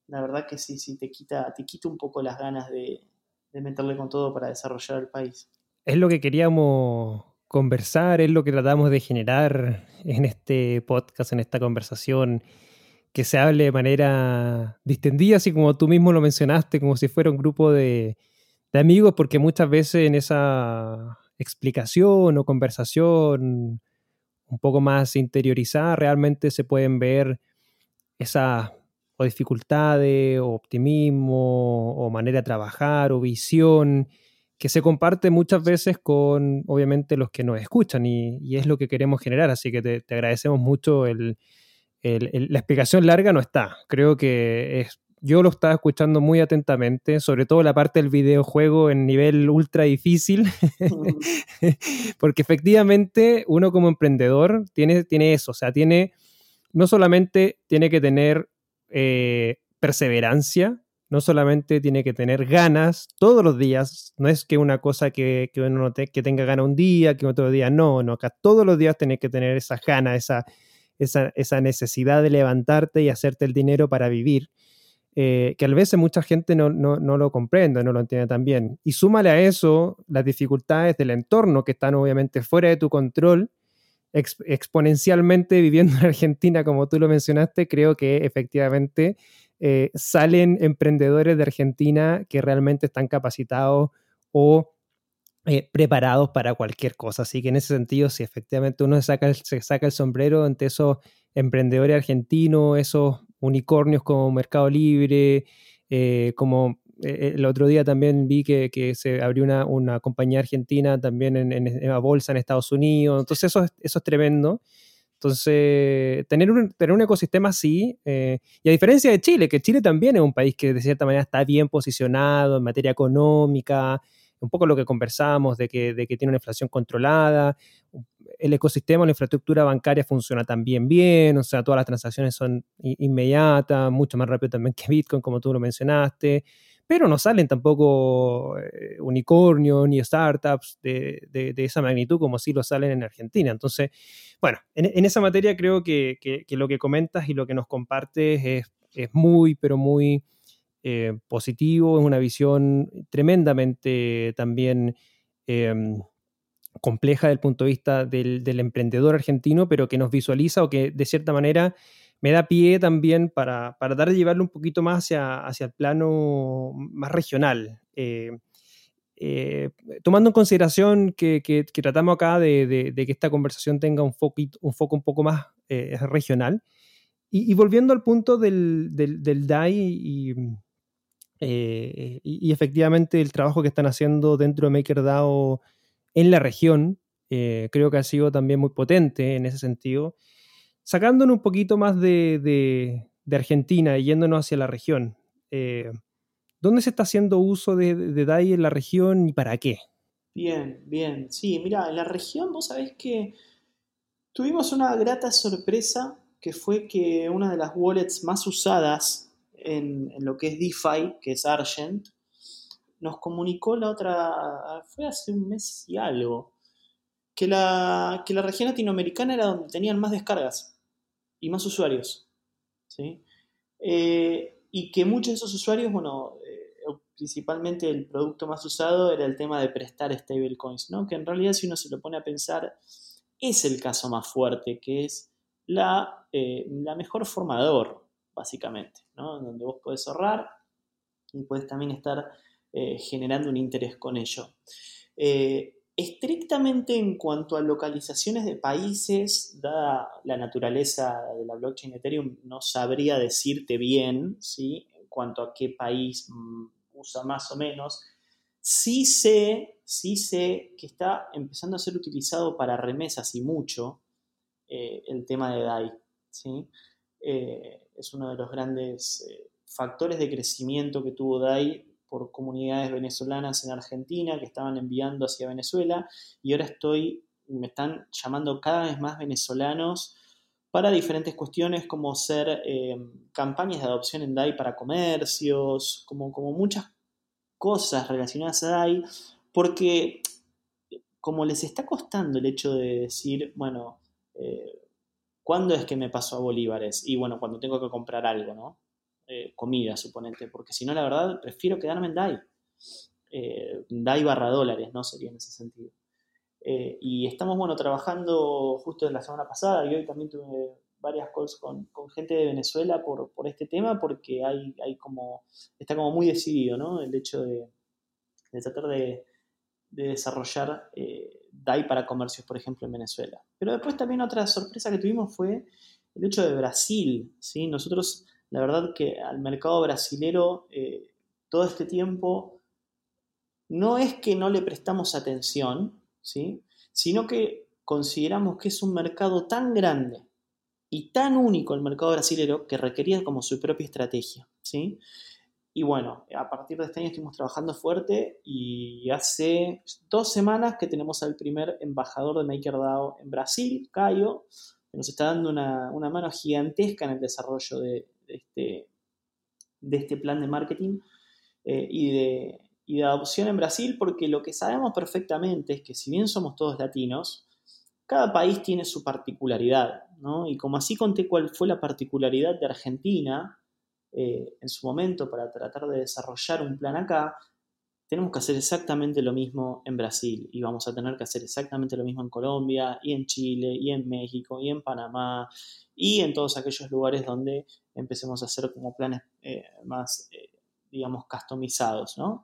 la verdad que sí, sí, te quita, te quita un poco las ganas de, de meterle con todo para desarrollar el país. Es lo que queríamos conversar, es lo que tratamos de generar en este podcast, en esta conversación, que se hable de manera distendida, así como tú mismo lo mencionaste, como si fuera un grupo de, amigos, porque muchas veces en esa explicación o conversación un poco más interiorizada, realmente se pueden ver esas o dificultades, o optimismo, o manera de trabajar, o visión, que se comparte muchas veces con, obviamente, los que nos escuchan y, es lo que queremos generar. Así que te, agradecemos mucho. El, la explicación larga no está. Creo que es, yo lo estaba escuchando muy atentamente, sobre todo la parte del videojuego en nivel ultra difícil, porque efectivamente uno como emprendedor tiene, tiene eso, o sea, tiene, no solamente tiene que tener eh, perseverancia, no solamente tiene que tener ganas todos los días, no es que una cosa que, que uno que tenga ganas un día, que otro día no, no, acá todos los días tiene que tener esa ganas, esa, esa, necesidad de levantarte y hacerte el dinero para vivir, eh, que a veces mucha gente no, lo comprende, no lo entiende tan bien. Y súmale a eso las dificultades del entorno que están obviamente fuera de tu control, exponencialmente viviendo en Argentina, como tú lo mencionaste, creo que efectivamente eh, salen emprendedores de Argentina que realmente están capacitados o eh, preparados para cualquier cosa. Así que en ese sentido, si efectivamente uno se saca el, se saca el sombrero ante esos emprendedores argentinos, esos unicornios como Mercado Libre, eh, como el otro día también vi que, se abrió una, compañía argentina también en, la bolsa en Estados Unidos. Entonces eso, eso es tremendo. Entonces, tener un, tener un ecosistema así, eh, y a diferencia de Chile, que Chile también es un país que de cierta manera está bien posicionado en materia económica, un poco lo que conversamos de que, de que tiene una inflación controlada, el ecosistema, la infraestructura bancaria funciona también bien, o sea, todas las transacciones son inmediatas, mucho más rápido también que Bitcoin, como tú lo mencionaste, pero no salen tampoco eh, unicornios ni startups de, de, esa magnitud como sí lo salen en Argentina. Entonces, bueno, en, esa materia creo que, que, lo que comentas y lo que nos compartes es, es muy, pero muy eh, positivo, es una visión tremendamente también... Em, compleja desde el punto de vista del, del, emprendedor argentino, pero que nos visualiza o que de cierta manera me da pie también para, para dar de llevarlo un poquito más hacia, hacia el plano más regional. Eh, eh, tomando en consideración que, que, tratamos acá de, que esta conversación tenga un, un foco un poco más eh, regional, y, volviendo al punto del, del, DAI y, y, y, efectivamente el trabajo que están haciendo dentro de MakerDAO en la región, creo que ha sido también muy potente en ese sentido. Sacándonos un poquito más de, Argentina y yéndonos hacia la región, eh, ¿dónde se está haciendo uso de, DAI en la región y para qué? Bien, bien. Sí, mira, en la región vos sabés que tuvimos una grata sorpresa que fue que una de las wallets más usadas en, en lo que es DeFi, que es Argent, nos comunicó la otra, fue hace un mes y algo, que la, que la región latinoamericana era donde tenían más descargas y más usuarios. ¿sí? Eh, y que muchos de esos usuarios, bueno, eh, principalmente el producto más usado era el tema de prestar stablecoins, ¿no? que en realidad si uno se lo pone a pensar, es el caso más fuerte, que es la, eh, la mejor formador, básicamente, ¿no? donde vos podés ahorrar y puedes también estar generando un interés con ello. Estrictamente en cuanto a localizaciones de países, dada la naturaleza de la blockchain Ethereum, no sabría decirte bien ¿sí? en cuanto a qué país mm, usa más o menos. Sí sé, sí sé que está empezando a ser utilizado para remesas y mucho eh, el tema de DAI. ¿sí? es uno de los grandes factores de crecimiento que tuvo DAI por comunidades venezolanas en Argentina que estaban enviando hacia Venezuela y ahora estoy, me están llamando cada vez más venezolanos para diferentes cuestiones como ser eh, campañas de adopción en DAI para comercios, como, como muchas cosas relacionadas a DAI, porque como les está costando el hecho de decir, bueno, eh, ¿cuándo es que me paso a bolívares? Y bueno, cuando tengo que comprar algo, ¿no? Eh, comida, suponente, porque si no, la verdad, prefiero quedarme en DAI. Eh, DAI barra dólares, ¿no? Sería en ese sentido. Eh, y estamos, bueno, trabajando justo la semana pasada y hoy también tuve varias calls con, gente de Venezuela por, este tema porque hay, hay como, está como muy decidido, ¿no? El hecho de, tratar de, desarrollar DAI para comercios, por ejemplo, en Venezuela. Pero después también otra sorpresa que tuvimos fue el hecho de Brasil, ¿sí? Nosotros la verdad que al mercado brasilero eh, todo este tiempo no es que no le prestamos atención, ¿sí? sino que consideramos que es un mercado tan grande y tan único el mercado brasilero que requería como su propia estrategia. ¿sí? Y bueno, a partir de este año estuvimos trabajando fuerte y hace dos semanas que tenemos al primer embajador de MakerDAO en Brasil, Caio, que nos está dando una, una mano gigantesca en el desarrollo de, este, de este plan de marketing eh, y, de, y, de, adopción en Brasil, porque lo que sabemos perfectamente es que si bien somos todos latinos, cada país tiene su particularidad, ¿no? Y como así conté cuál fue la particularidad de Argentina eh, en su momento para tratar de desarrollar un plan acá, tenemos que hacer exactamente lo mismo en Brasil y vamos a tener que hacer exactamente lo mismo en Colombia y en Chile y en México y en Panamá y en todos aquellos lugares donde empecemos a hacer como planes eh, más, eh, digamos, customizados, ¿no?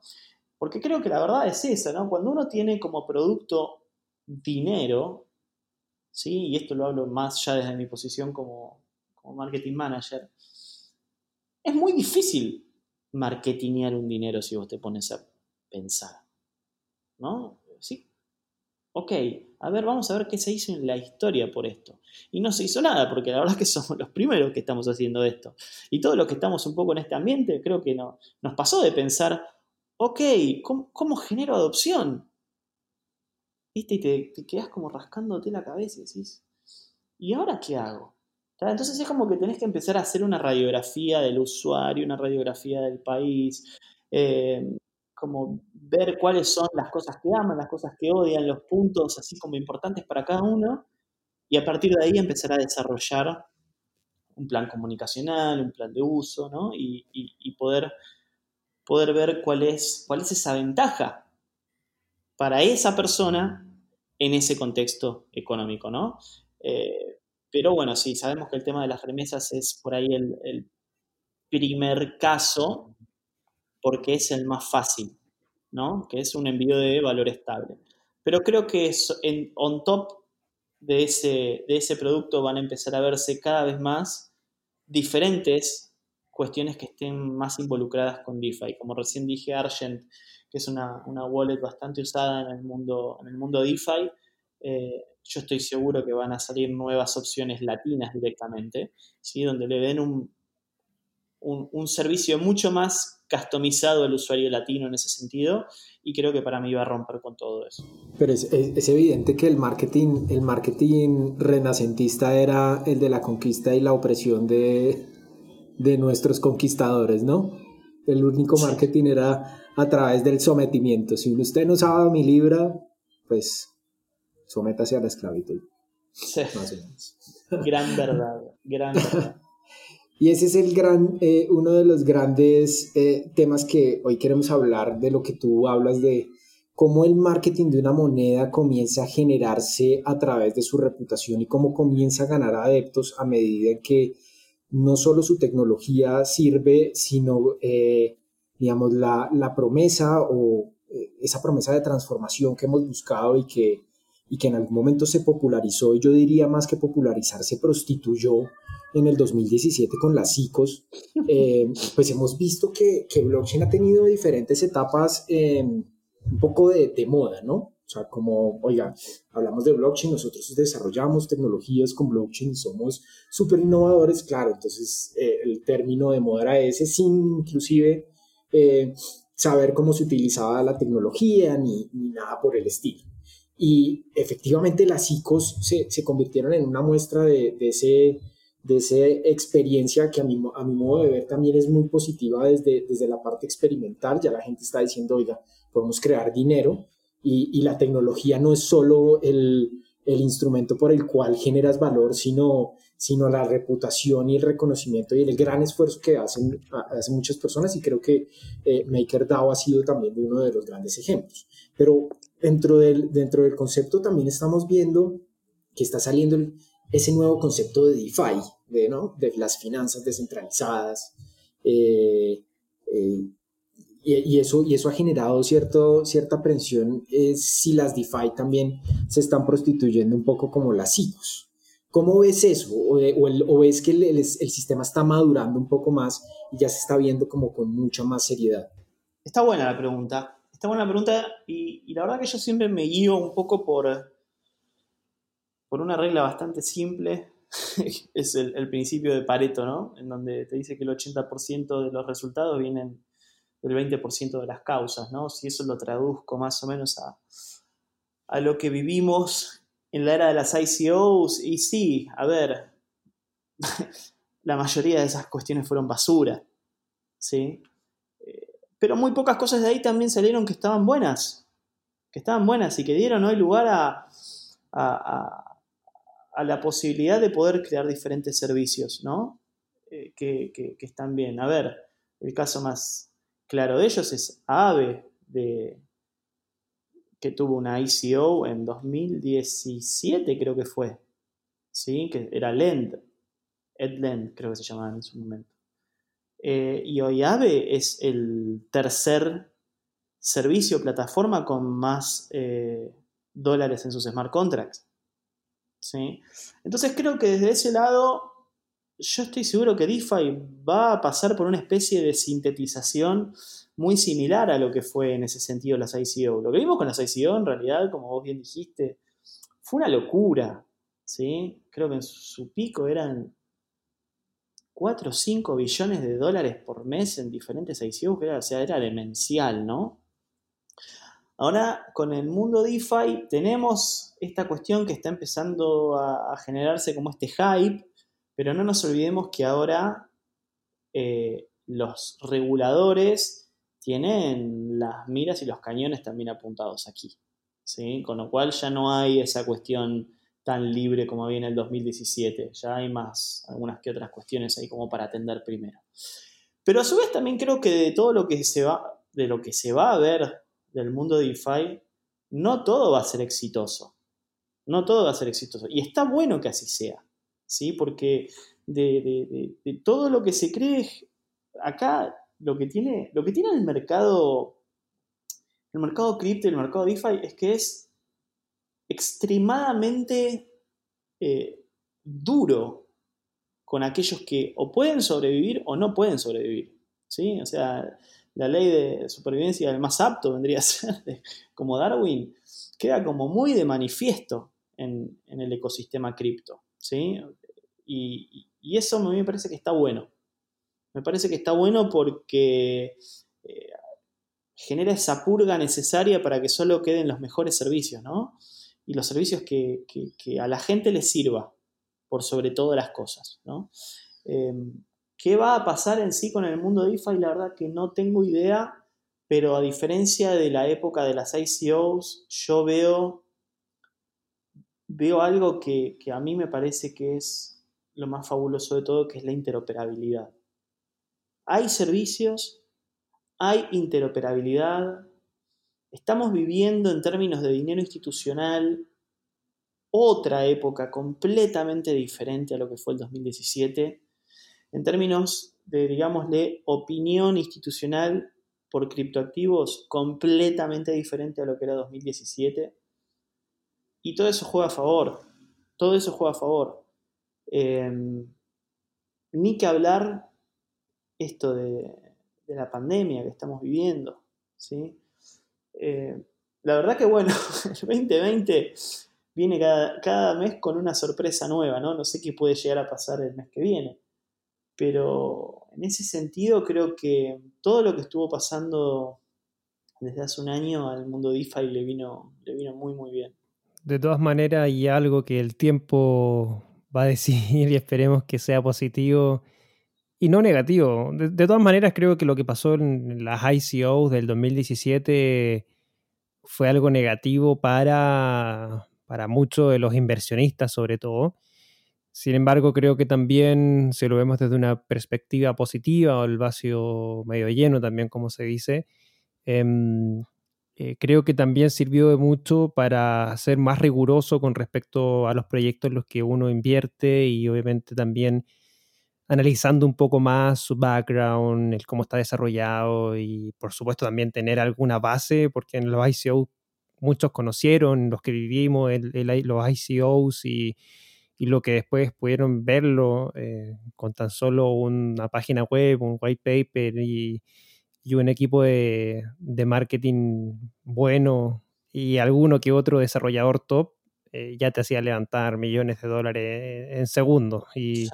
Porque creo que la verdad es esa, ¿no? Cuando uno tiene como producto dinero, ¿sí? Y esto lo hablo más ya desde mi posición como, como marketing manager, es muy difícil marketingear un dinero si vos te pones a pensar, ¿no? Sí. Ok, a ver, vamos a ver qué se hizo en la historia por esto. Y no se hizo nada, porque la verdad es que somos los primeros que estamos haciendo esto. Y todos los que estamos un poco en este ambiente, creo que no, nos pasó de pensar, ok, ¿cómo, genero adopción? ¿Viste? Y te, te, quedas como rascándote la cabeza y decís, ¿y ahora qué hago? Entonces es como que tenés que empezar a hacer una radiografía del usuario, una radiografía del país, eh, como ver cuáles son las cosas que aman, las cosas que odian, los puntos así como importantes para cada uno, y a partir de ahí empezar a desarrollar un plan comunicacional, un plan de uso, ¿no? Y, poder, poder ver cuál es, cuál es esa ventaja para esa persona en ese contexto económico, ¿no? Eh, pero bueno, sí, sabemos que el tema de las remesas es por ahí el, primer caso porque es el más fácil, ¿no? Que es un envío de valor estable. Pero creo que en, on top de ese, de ese producto van a empezar a verse cada vez más diferentes cuestiones que estén más involucradas con DeFi. Como recién dije, Argent, que es una, wallet bastante usada en el mundo, en el mundo DeFi, eh, yo estoy seguro que van a salir nuevas opciones latinas directamente, ¿sí? donde le den un, un, servicio mucho más customizado al usuario latino en ese sentido y creo que para mí va a romper con todo eso. Pero es, es, evidente que el marketing, el marketing renacentista era el de la conquista y la opresión de, de nuestros conquistadores, ¿no? El único marketing era a través del sometimiento. Si usted no sabe mi libra, pues sométase a la esclavitud. Sí. Más o menos. Gran verdad, gran verdad. Y ese es el gran, eh, uno de los grandes eh, temas que hoy queremos hablar, de lo que tú hablas de cómo el marketing de una moneda comienza a generarse a través de su reputación y cómo comienza a ganar adeptos a medida que no solo su tecnología sirve, sino, eh, digamos, la, la, promesa o esa promesa de transformación que hemos buscado y que y que en algún momento se popularizó, y yo diría más que popularizar, se prostituyó en el 2017 con las ICOs, eh, pues hemos visto que, que, blockchain ha tenido diferentes etapas em, un poco de, de, moda, ¿no? O sea, como, oiga, hablamos de blockchain, nosotros desarrollamos tecnologías con blockchain, somos súper innovadores, claro, entonces eh, el término de moda era ese, sin inclusive eh, saber cómo se utilizaba la tecnología ni, ni nada por el estilo. Y efectivamente las ICOs se, se convirtieron en una muestra de, de, ese, de esa experiencia que a mi, a mi modo de ver también es muy positiva desde, desde la parte experimental. Ya la gente está diciendo, oiga, podemos crear dinero y, y la tecnología no es solo el, el, instrumento por el cual generas valor, sino, sino la reputación y el reconocimiento y el gran esfuerzo que hacen, hacen muchas personas y creo que eh, MakerDAO ha sido también uno de los grandes ejemplos. Pero dentro del, dentro del concepto también estamos viendo que está saliendo ese nuevo concepto de DeFi, de, ¿no? de las finanzas descentralizadas. Eh, eh, y, eso, y eso ha generado cierto, cierta aprensión eh, si las DeFi también se están prostituyendo un poco como las ICOs. ¿Cómo ves eso? ¿O, o, ves que el, el, sistema está madurando un poco más y ya se está viendo como con mucha más seriedad? Está buena la pregunta. Está buena pregunta y, la verdad que yo siempre me guío un poco por, por una regla bastante simple, es el, principio de Pareto, ¿no? En donde te dice que el 80% de los resultados vienen del 20% de las causas, ¿no? Si eso lo traduzco más o menos a, a lo que vivimos en la era de las ICOs, y sí, a ver, la mayoría de esas cuestiones fueron basura, ¿sí? pero muy pocas cosas de ahí también salieron que estaban buenas, que estaban buenas y que dieron hoy lugar a, la posibilidad de poder crear diferentes servicios, ¿no? Eh, que, están bien. A ver, el caso más claro de ellos es AVE, de, que tuvo una ICO en 2017, creo que fue, ¿sí? Que era Lend, EdLend, creo que se llamaba en su momento. Eh, y hoy Aave es el tercer servicio, plataforma con más eh, dólares en sus smart contracts. ¿Sí? Entonces creo que desde ese lado yo estoy seguro que DeFi va a pasar por una especie de sintetización muy similar a lo que fue en ese sentido las ICO. Lo que vimos con las ICO en realidad, como vos bien dijiste, fue una locura, ¿sí? Creo que en su pico eran 4 o 5 billones de dólares por mes en diferentes ICOs, que era, o sea, era demencial, ¿no? Ahora, con el mundo DeFi tenemos esta cuestión que está empezando a, generarse como este hype, pero no nos olvidemos que ahora eh, los reguladores tienen las miras y los cañones también apuntados aquí. ¿sí? Con lo cual ya no hay esa cuestión tan libre como había en el 2017. Ya hay más, algunas que otras cuestiones ahí como para atender primero. Pero a su vez también creo que de todo lo que se va, de lo que se va a ver del mundo de DeFi, no todo va a ser exitoso. No todo va a ser exitoso. Y está bueno que así sea. ¿sí? Porque de, todo lo que se cree, acá lo que tiene, lo que tiene el mercado, el mercado cripto y el mercado DeFi es que es extremadamente eh, duro con aquellos que o pueden sobrevivir o no pueden sobrevivir. ¿sí? O sea, la ley de supervivencia del más apto vendría a ser, como Darwin, queda como muy de manifiesto en, el ecosistema cripto. ¿sí? Y, y, eso a mí me parece que está bueno. Me parece que está bueno porque eh, genera esa purga necesaria para que solo queden los mejores servicios, ¿no? Y los servicios que, a la gente le sirva, por sobre todas las cosas, ¿no? Em, ¿Qué va a pasar en sí con el mundo de DeFi? La verdad que no tengo idea, pero a diferencia de la época de las ICOs, yo veo, veo algo que, que a mí me parece que es lo más fabuloso de todo, que es la interoperabilidad. Hay servicios, hay interoperabilidad, estamos viviendo en términos de dinero institucional otra época completamente diferente a lo que fue el 2017, en términos de, digámosle, opinión institucional por criptoactivos completamente diferente a lo que era 2017. Y todo eso juega a favor, todo eso juega a favor. Em, ni que hablar esto de, la pandemia que estamos viviendo. ¿sí? Eh, la verdad que bueno, el 2020 viene cada, mes con una sorpresa nueva, ¿no? No sé qué puede llegar a pasar el mes que viene. Pero en ese sentido creo que todo lo que estuvo pasando desde hace un año al mundo DeFi le vino, le vino muy muy bien. De todas maneras, hay algo que el tiempo va a decidir y esperemos que sea positivo y no negativo. De, todas maneras, creo que lo que pasó en las ICOs del 2017 fue algo negativo para, para muchos de los inversionistas, sobre todo. Sin embargo, creo que también, si lo vemos desde una perspectiva positiva o el vacío medio lleno, también como se dice, em, eh, creo que también sirvió de mucho para ser más riguroso con respecto a los proyectos en los que uno invierte y obviamente también analizando un poco más su background, el cómo está desarrollado y por supuesto también tener alguna base, porque en los ICO muchos conocieron, los que vivimos los ICOs y, lo que después pudieron verlo eh, con tan solo una página web, un white paper y, un equipo de, marketing bueno y alguno que otro desarrollador top, eh, ya te hacía levantar millones de dólares en segundos. Y,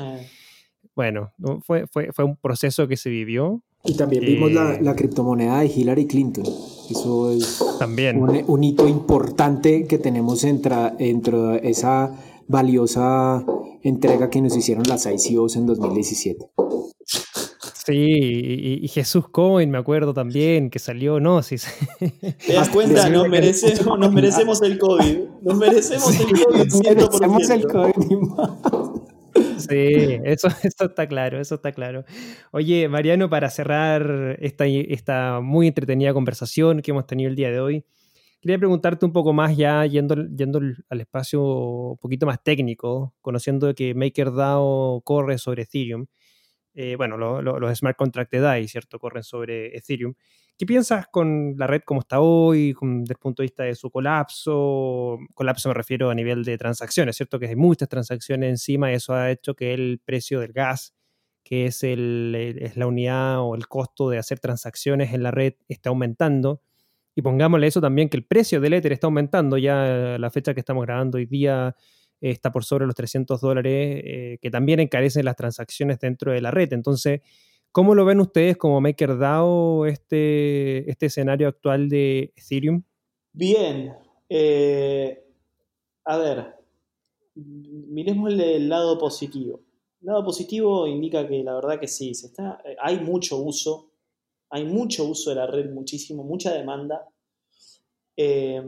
bueno, fue, fue, fue un proceso que se vivió. Y también vimos la, eh, la, criptomoneda de Hillary Clinton. Eso es también. Un, hito importante que tenemos dentro de esa valiosa entrega que nos hicieron las ICOs en 2017. Sí, y, Jesús Cohen, me acuerdo también, que salió Gnosis. ¿Te das cuenta? Nos merecemos, nos merecemos el COVID. Nos merecemos el COVID. Nos merecemos el COVID. Sí, eso, eso está claro, eso está claro. Oye, Mariano, para cerrar esta, esta muy entretenida conversación que hemos tenido el día de hoy, quería preguntarte un poco más ya yendo, yendo al espacio un poquito más técnico, conociendo que MakerDAO corre sobre Ethereum. Eh, bueno, los smart contract de DAI, ¿cierto? Corren sobre Ethereum. ¿Qué piensas con la red como está hoy, desde el punto de vista de su colapso? Colapso me refiero a nivel de transacciones, ¿cierto? Que hay muchas transacciones encima eso ha hecho que el precio del gas, que es, el, es la unidad o el costo de hacer transacciones en la red, está aumentando. Y pongámosle eso también que el precio del Ether está aumentando. Ya la fecha que estamos grabando hoy día está por sobre los 300 dólares, eh, que también encarecen las transacciones dentro de la red. Entonces, ¿cómo lo ven ustedes como MakerDAO este, este escenario actual de Ethereum? Bien. Eh, a ver, miremos el lado positivo. El lado positivo indica que la verdad que sí, se está, hay mucho uso hay mucho uso de la red, muchísimo, mucha demanda. Eh,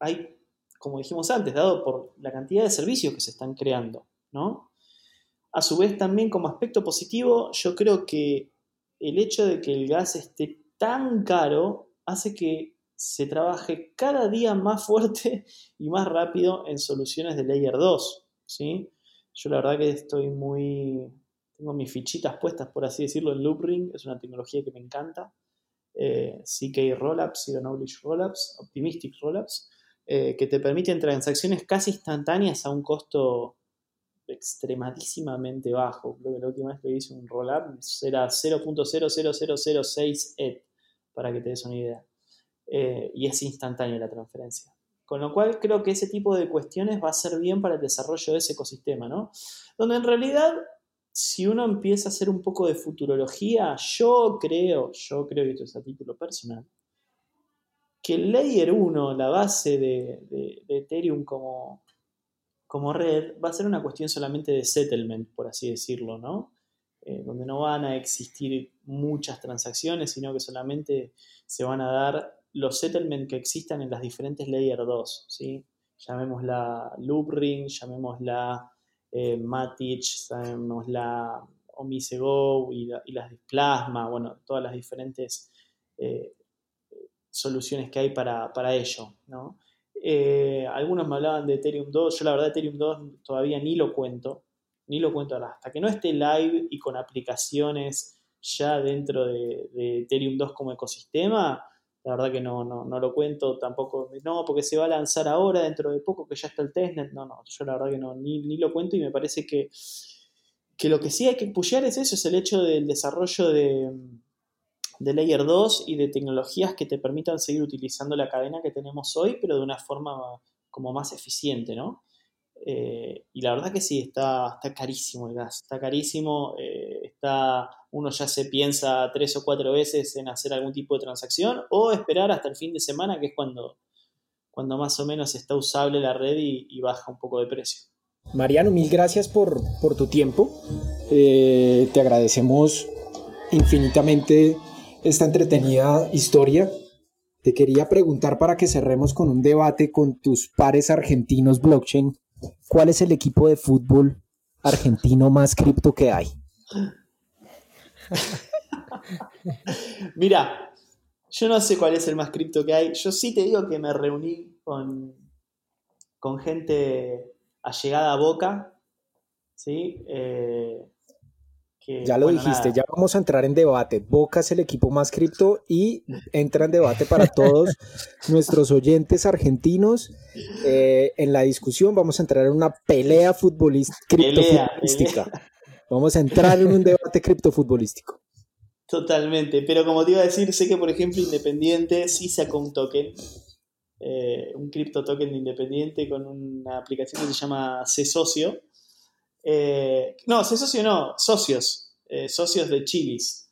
hay, como dijimos antes, dado por la cantidad de servicios que se están creando, ¿no? A su vez, también como aspecto positivo, yo creo que el hecho de que el gas esté tan caro hace que se trabaje cada día más fuerte y más rápido en soluciones de Layer 2, ¿sí? Yo la verdad que estoy muy, tengo mis fichitas puestas, por así decirlo, en Loopring, es una tecnología que me encanta. Eh, CK Rollups, Zero Knowledge Rollups, Optimistic Rollups, eh, que te permiten transacciones casi instantáneas a un costo extremadísimamente bajo. Creo que la última vez que hice un rollup era 0.00006 ETH, para que te des una idea. Eh, y es instantánea la transferencia. Con lo cual creo que ese tipo de cuestiones va a ser bien para el desarrollo de ese ecosistema, ¿no? Donde en realidad si uno empieza a hacer un poco de futurología, yo creo, yo creo, y esto es a título personal, que el Layer 1, la base de, Ethereum como, como, red, va a ser una cuestión solamente de settlement, por así decirlo, ¿no? Eh, donde no van a existir muchas transacciones, sino que solamente se van a dar los settlements que existan en las diferentes Layer 2, ¿sí? Llamémosla Loop Ring, llamémosla eh, Matic, sabemos la Omisego y, y, las de Plasma, bueno, todas las diferentes eh, soluciones que hay para, ello. Eh, algunos me hablaban de Ethereum 2, yo la verdad Ethereum 2 todavía ni lo cuento, ni lo cuento hasta que no esté live y con aplicaciones ya dentro de, de Ethereum 2 como ecosistema, la verdad que no, no, lo cuento tampoco, no, porque se va a lanzar ahora, dentro de poco, que ya está el testnet, no, no, yo la verdad que no, ni, lo cuento y me parece que, que lo que sí hay que pushear es eso, es el hecho del desarrollo de, de Layer 2 y de tecnologías que te permitan seguir utilizando la cadena que tenemos hoy, pero de una forma como más eficiente, ¿no? Eh, y la verdad que sí, está, está carísimo el gas, está carísimo, eh, está, uno ya se piensa tres o cuatro veces en hacer algún tipo de transacción o esperar hasta el fin de semana, que es cuando, cuando más o menos está usable la red y, baja un poco de precio. Mariano, mil gracias por, por tu tiempo. Eh, te agradecemos infinitamente esta entretenida historia. Te quería preguntar para que cerremos con un debate con tus pares argentinos blockchain ¿Cuál es el equipo de fútbol argentino más cripto que hay? Mira, yo no sé cuál es el más cripto que hay. Yo sí te digo que me reuní con, con gente allegada a Boca, ¿sí? Eh, ya lo dijiste, ya vamos a entrar en debate. Boca es el equipo más cripto y entra en debate para todos nuestros oyentes argentinos. Eh, en la discusión vamos a entrar en una pelea futbolística, criptofutbolística. Vamos a entrar en un debate criptofutbolístico. Totalmente, pero como te iba a decir, sé que por ejemplo Independiente sí sacó un token, eh, un cripto token de Independiente con una aplicación que se llama C Socio eh, no, soy socio no, socios, eh, socios de Chilis.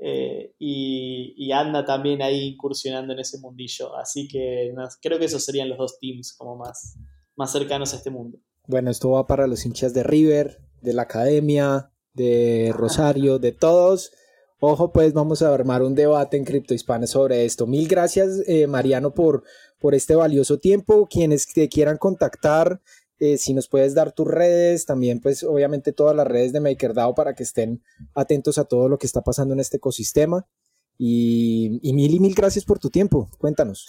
Eh, y, anda también ahí incursionando en ese mundillo. Así que creo que esos serían los dos teams como más, más cercanos a este mundo. Bueno, esto va para los hinchas de River, de la Academia, de Rosario, de todos. Ojo, pues vamos a armar un debate en Cripto Hispana sobre esto. Mil gracias, Mariano, por, por este valioso tiempo. Quienes te quieran contactar, eh, si nos puedes dar tus redes, también pues obviamente todas las redes de MakerDAO para que estén atentos a todo lo que está pasando en este ecosistema. Y, mil y mil gracias por tu tiempo. Cuéntanos.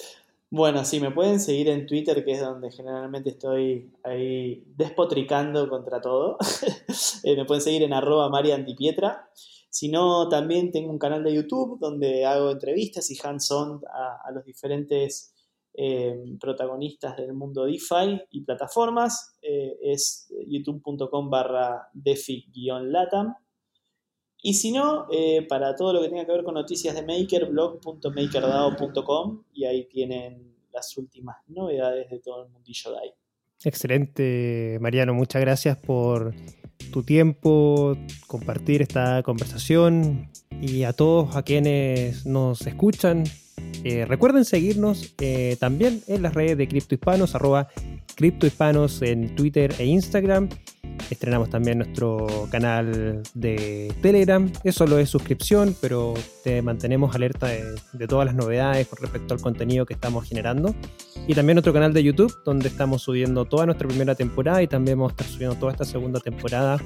Bueno, sí, me pueden seguir en Twitter, que es donde generalmente estoy ahí despotricando contra todo. Eh, me pueden seguir en arroba mariantipietra. Si no, también tengo un canal de YouTube donde hago entrevistas y hands-on a los diferentes eh, protagonistas del mundo DeFi y plataformas. Eh, es youtube.com barra defi-latam. Y si no, eh, para todo lo que tenga que ver con noticias de Maker, blog.makerdao.com y ahí tienen las últimas novedades de todo el mundillo ahí. Excelente, Mariano. Muchas gracias por tu tiempo, compartir esta conversación y a todos a quienes nos escuchan. Eh, recuerden seguirnos eh, también en las redes de Cripto Hispanos, arroba Hispanos en Twitter e Instagram Estrenamos también nuestro canal de Telegram. Es solo es suscripción, pero te mantenemos alerta de, todas las novedades con respecto al contenido que estamos generando. Y también nuestro canal de YouTube, donde estamos subiendo toda nuestra primera temporada y también vamos a estar subiendo toda esta segunda temporada.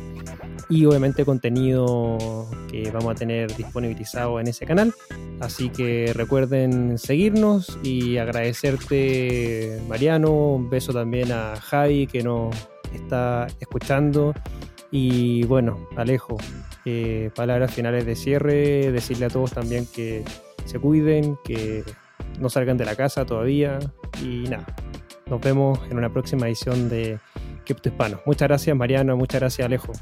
Y obviamente contenido que vamos a tener disponibilizado en ese canal. Así que recuerden seguirnos y agradecerte, Mariano. Un beso también a Javi que nos está escuchando. Y bueno, Alejo, eh, palabras finales de cierre, decirle a todos también que se cuiden, que no salgan de la casa todavía y nada. Nos vemos en una próxima edición de Cripto Hispano. Muchas gracias Mariano, muchas gracias Alejo.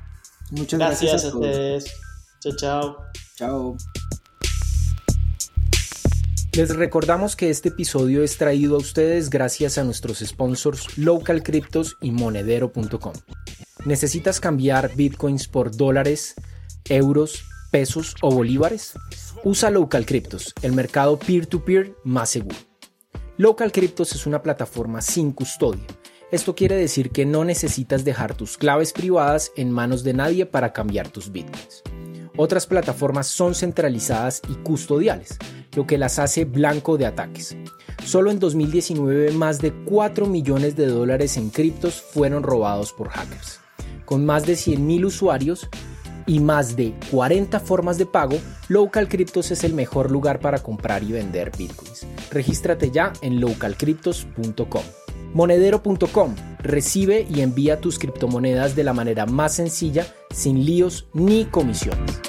Muchas gracias, a, ustedes. Chao, chao. Chao. Les recordamos que este episodio es traído a ustedes gracias a nuestros sponsors Local Cryptos y Monedero.com. ¿Necesitas cambiar bitcoins por dólares, euros, pesos o bolívares? Usa Local Cryptos, el mercado peer-to-peer más seguro. Local Cryptos es una plataforma sin custodia. Esto quiere decir que no necesitas dejar tus claves privadas en manos de nadie para cambiar tus bitcoins. Otras plataformas son centralizadas y custodiales lo que las hace blanco de ataques. Solo en 2019 más de 4 millones de dólares en criptos fueron robados por hackers. Con más de 100.000 usuarios y más de 40 formas de pago, Local Cryptos es el mejor lugar para comprar y vender bitcoins. Regístrate ya en localcryptos.com. Monedero.com recibe y envía tus criptomonedas de la manera más sencilla, sin líos ni comisiones.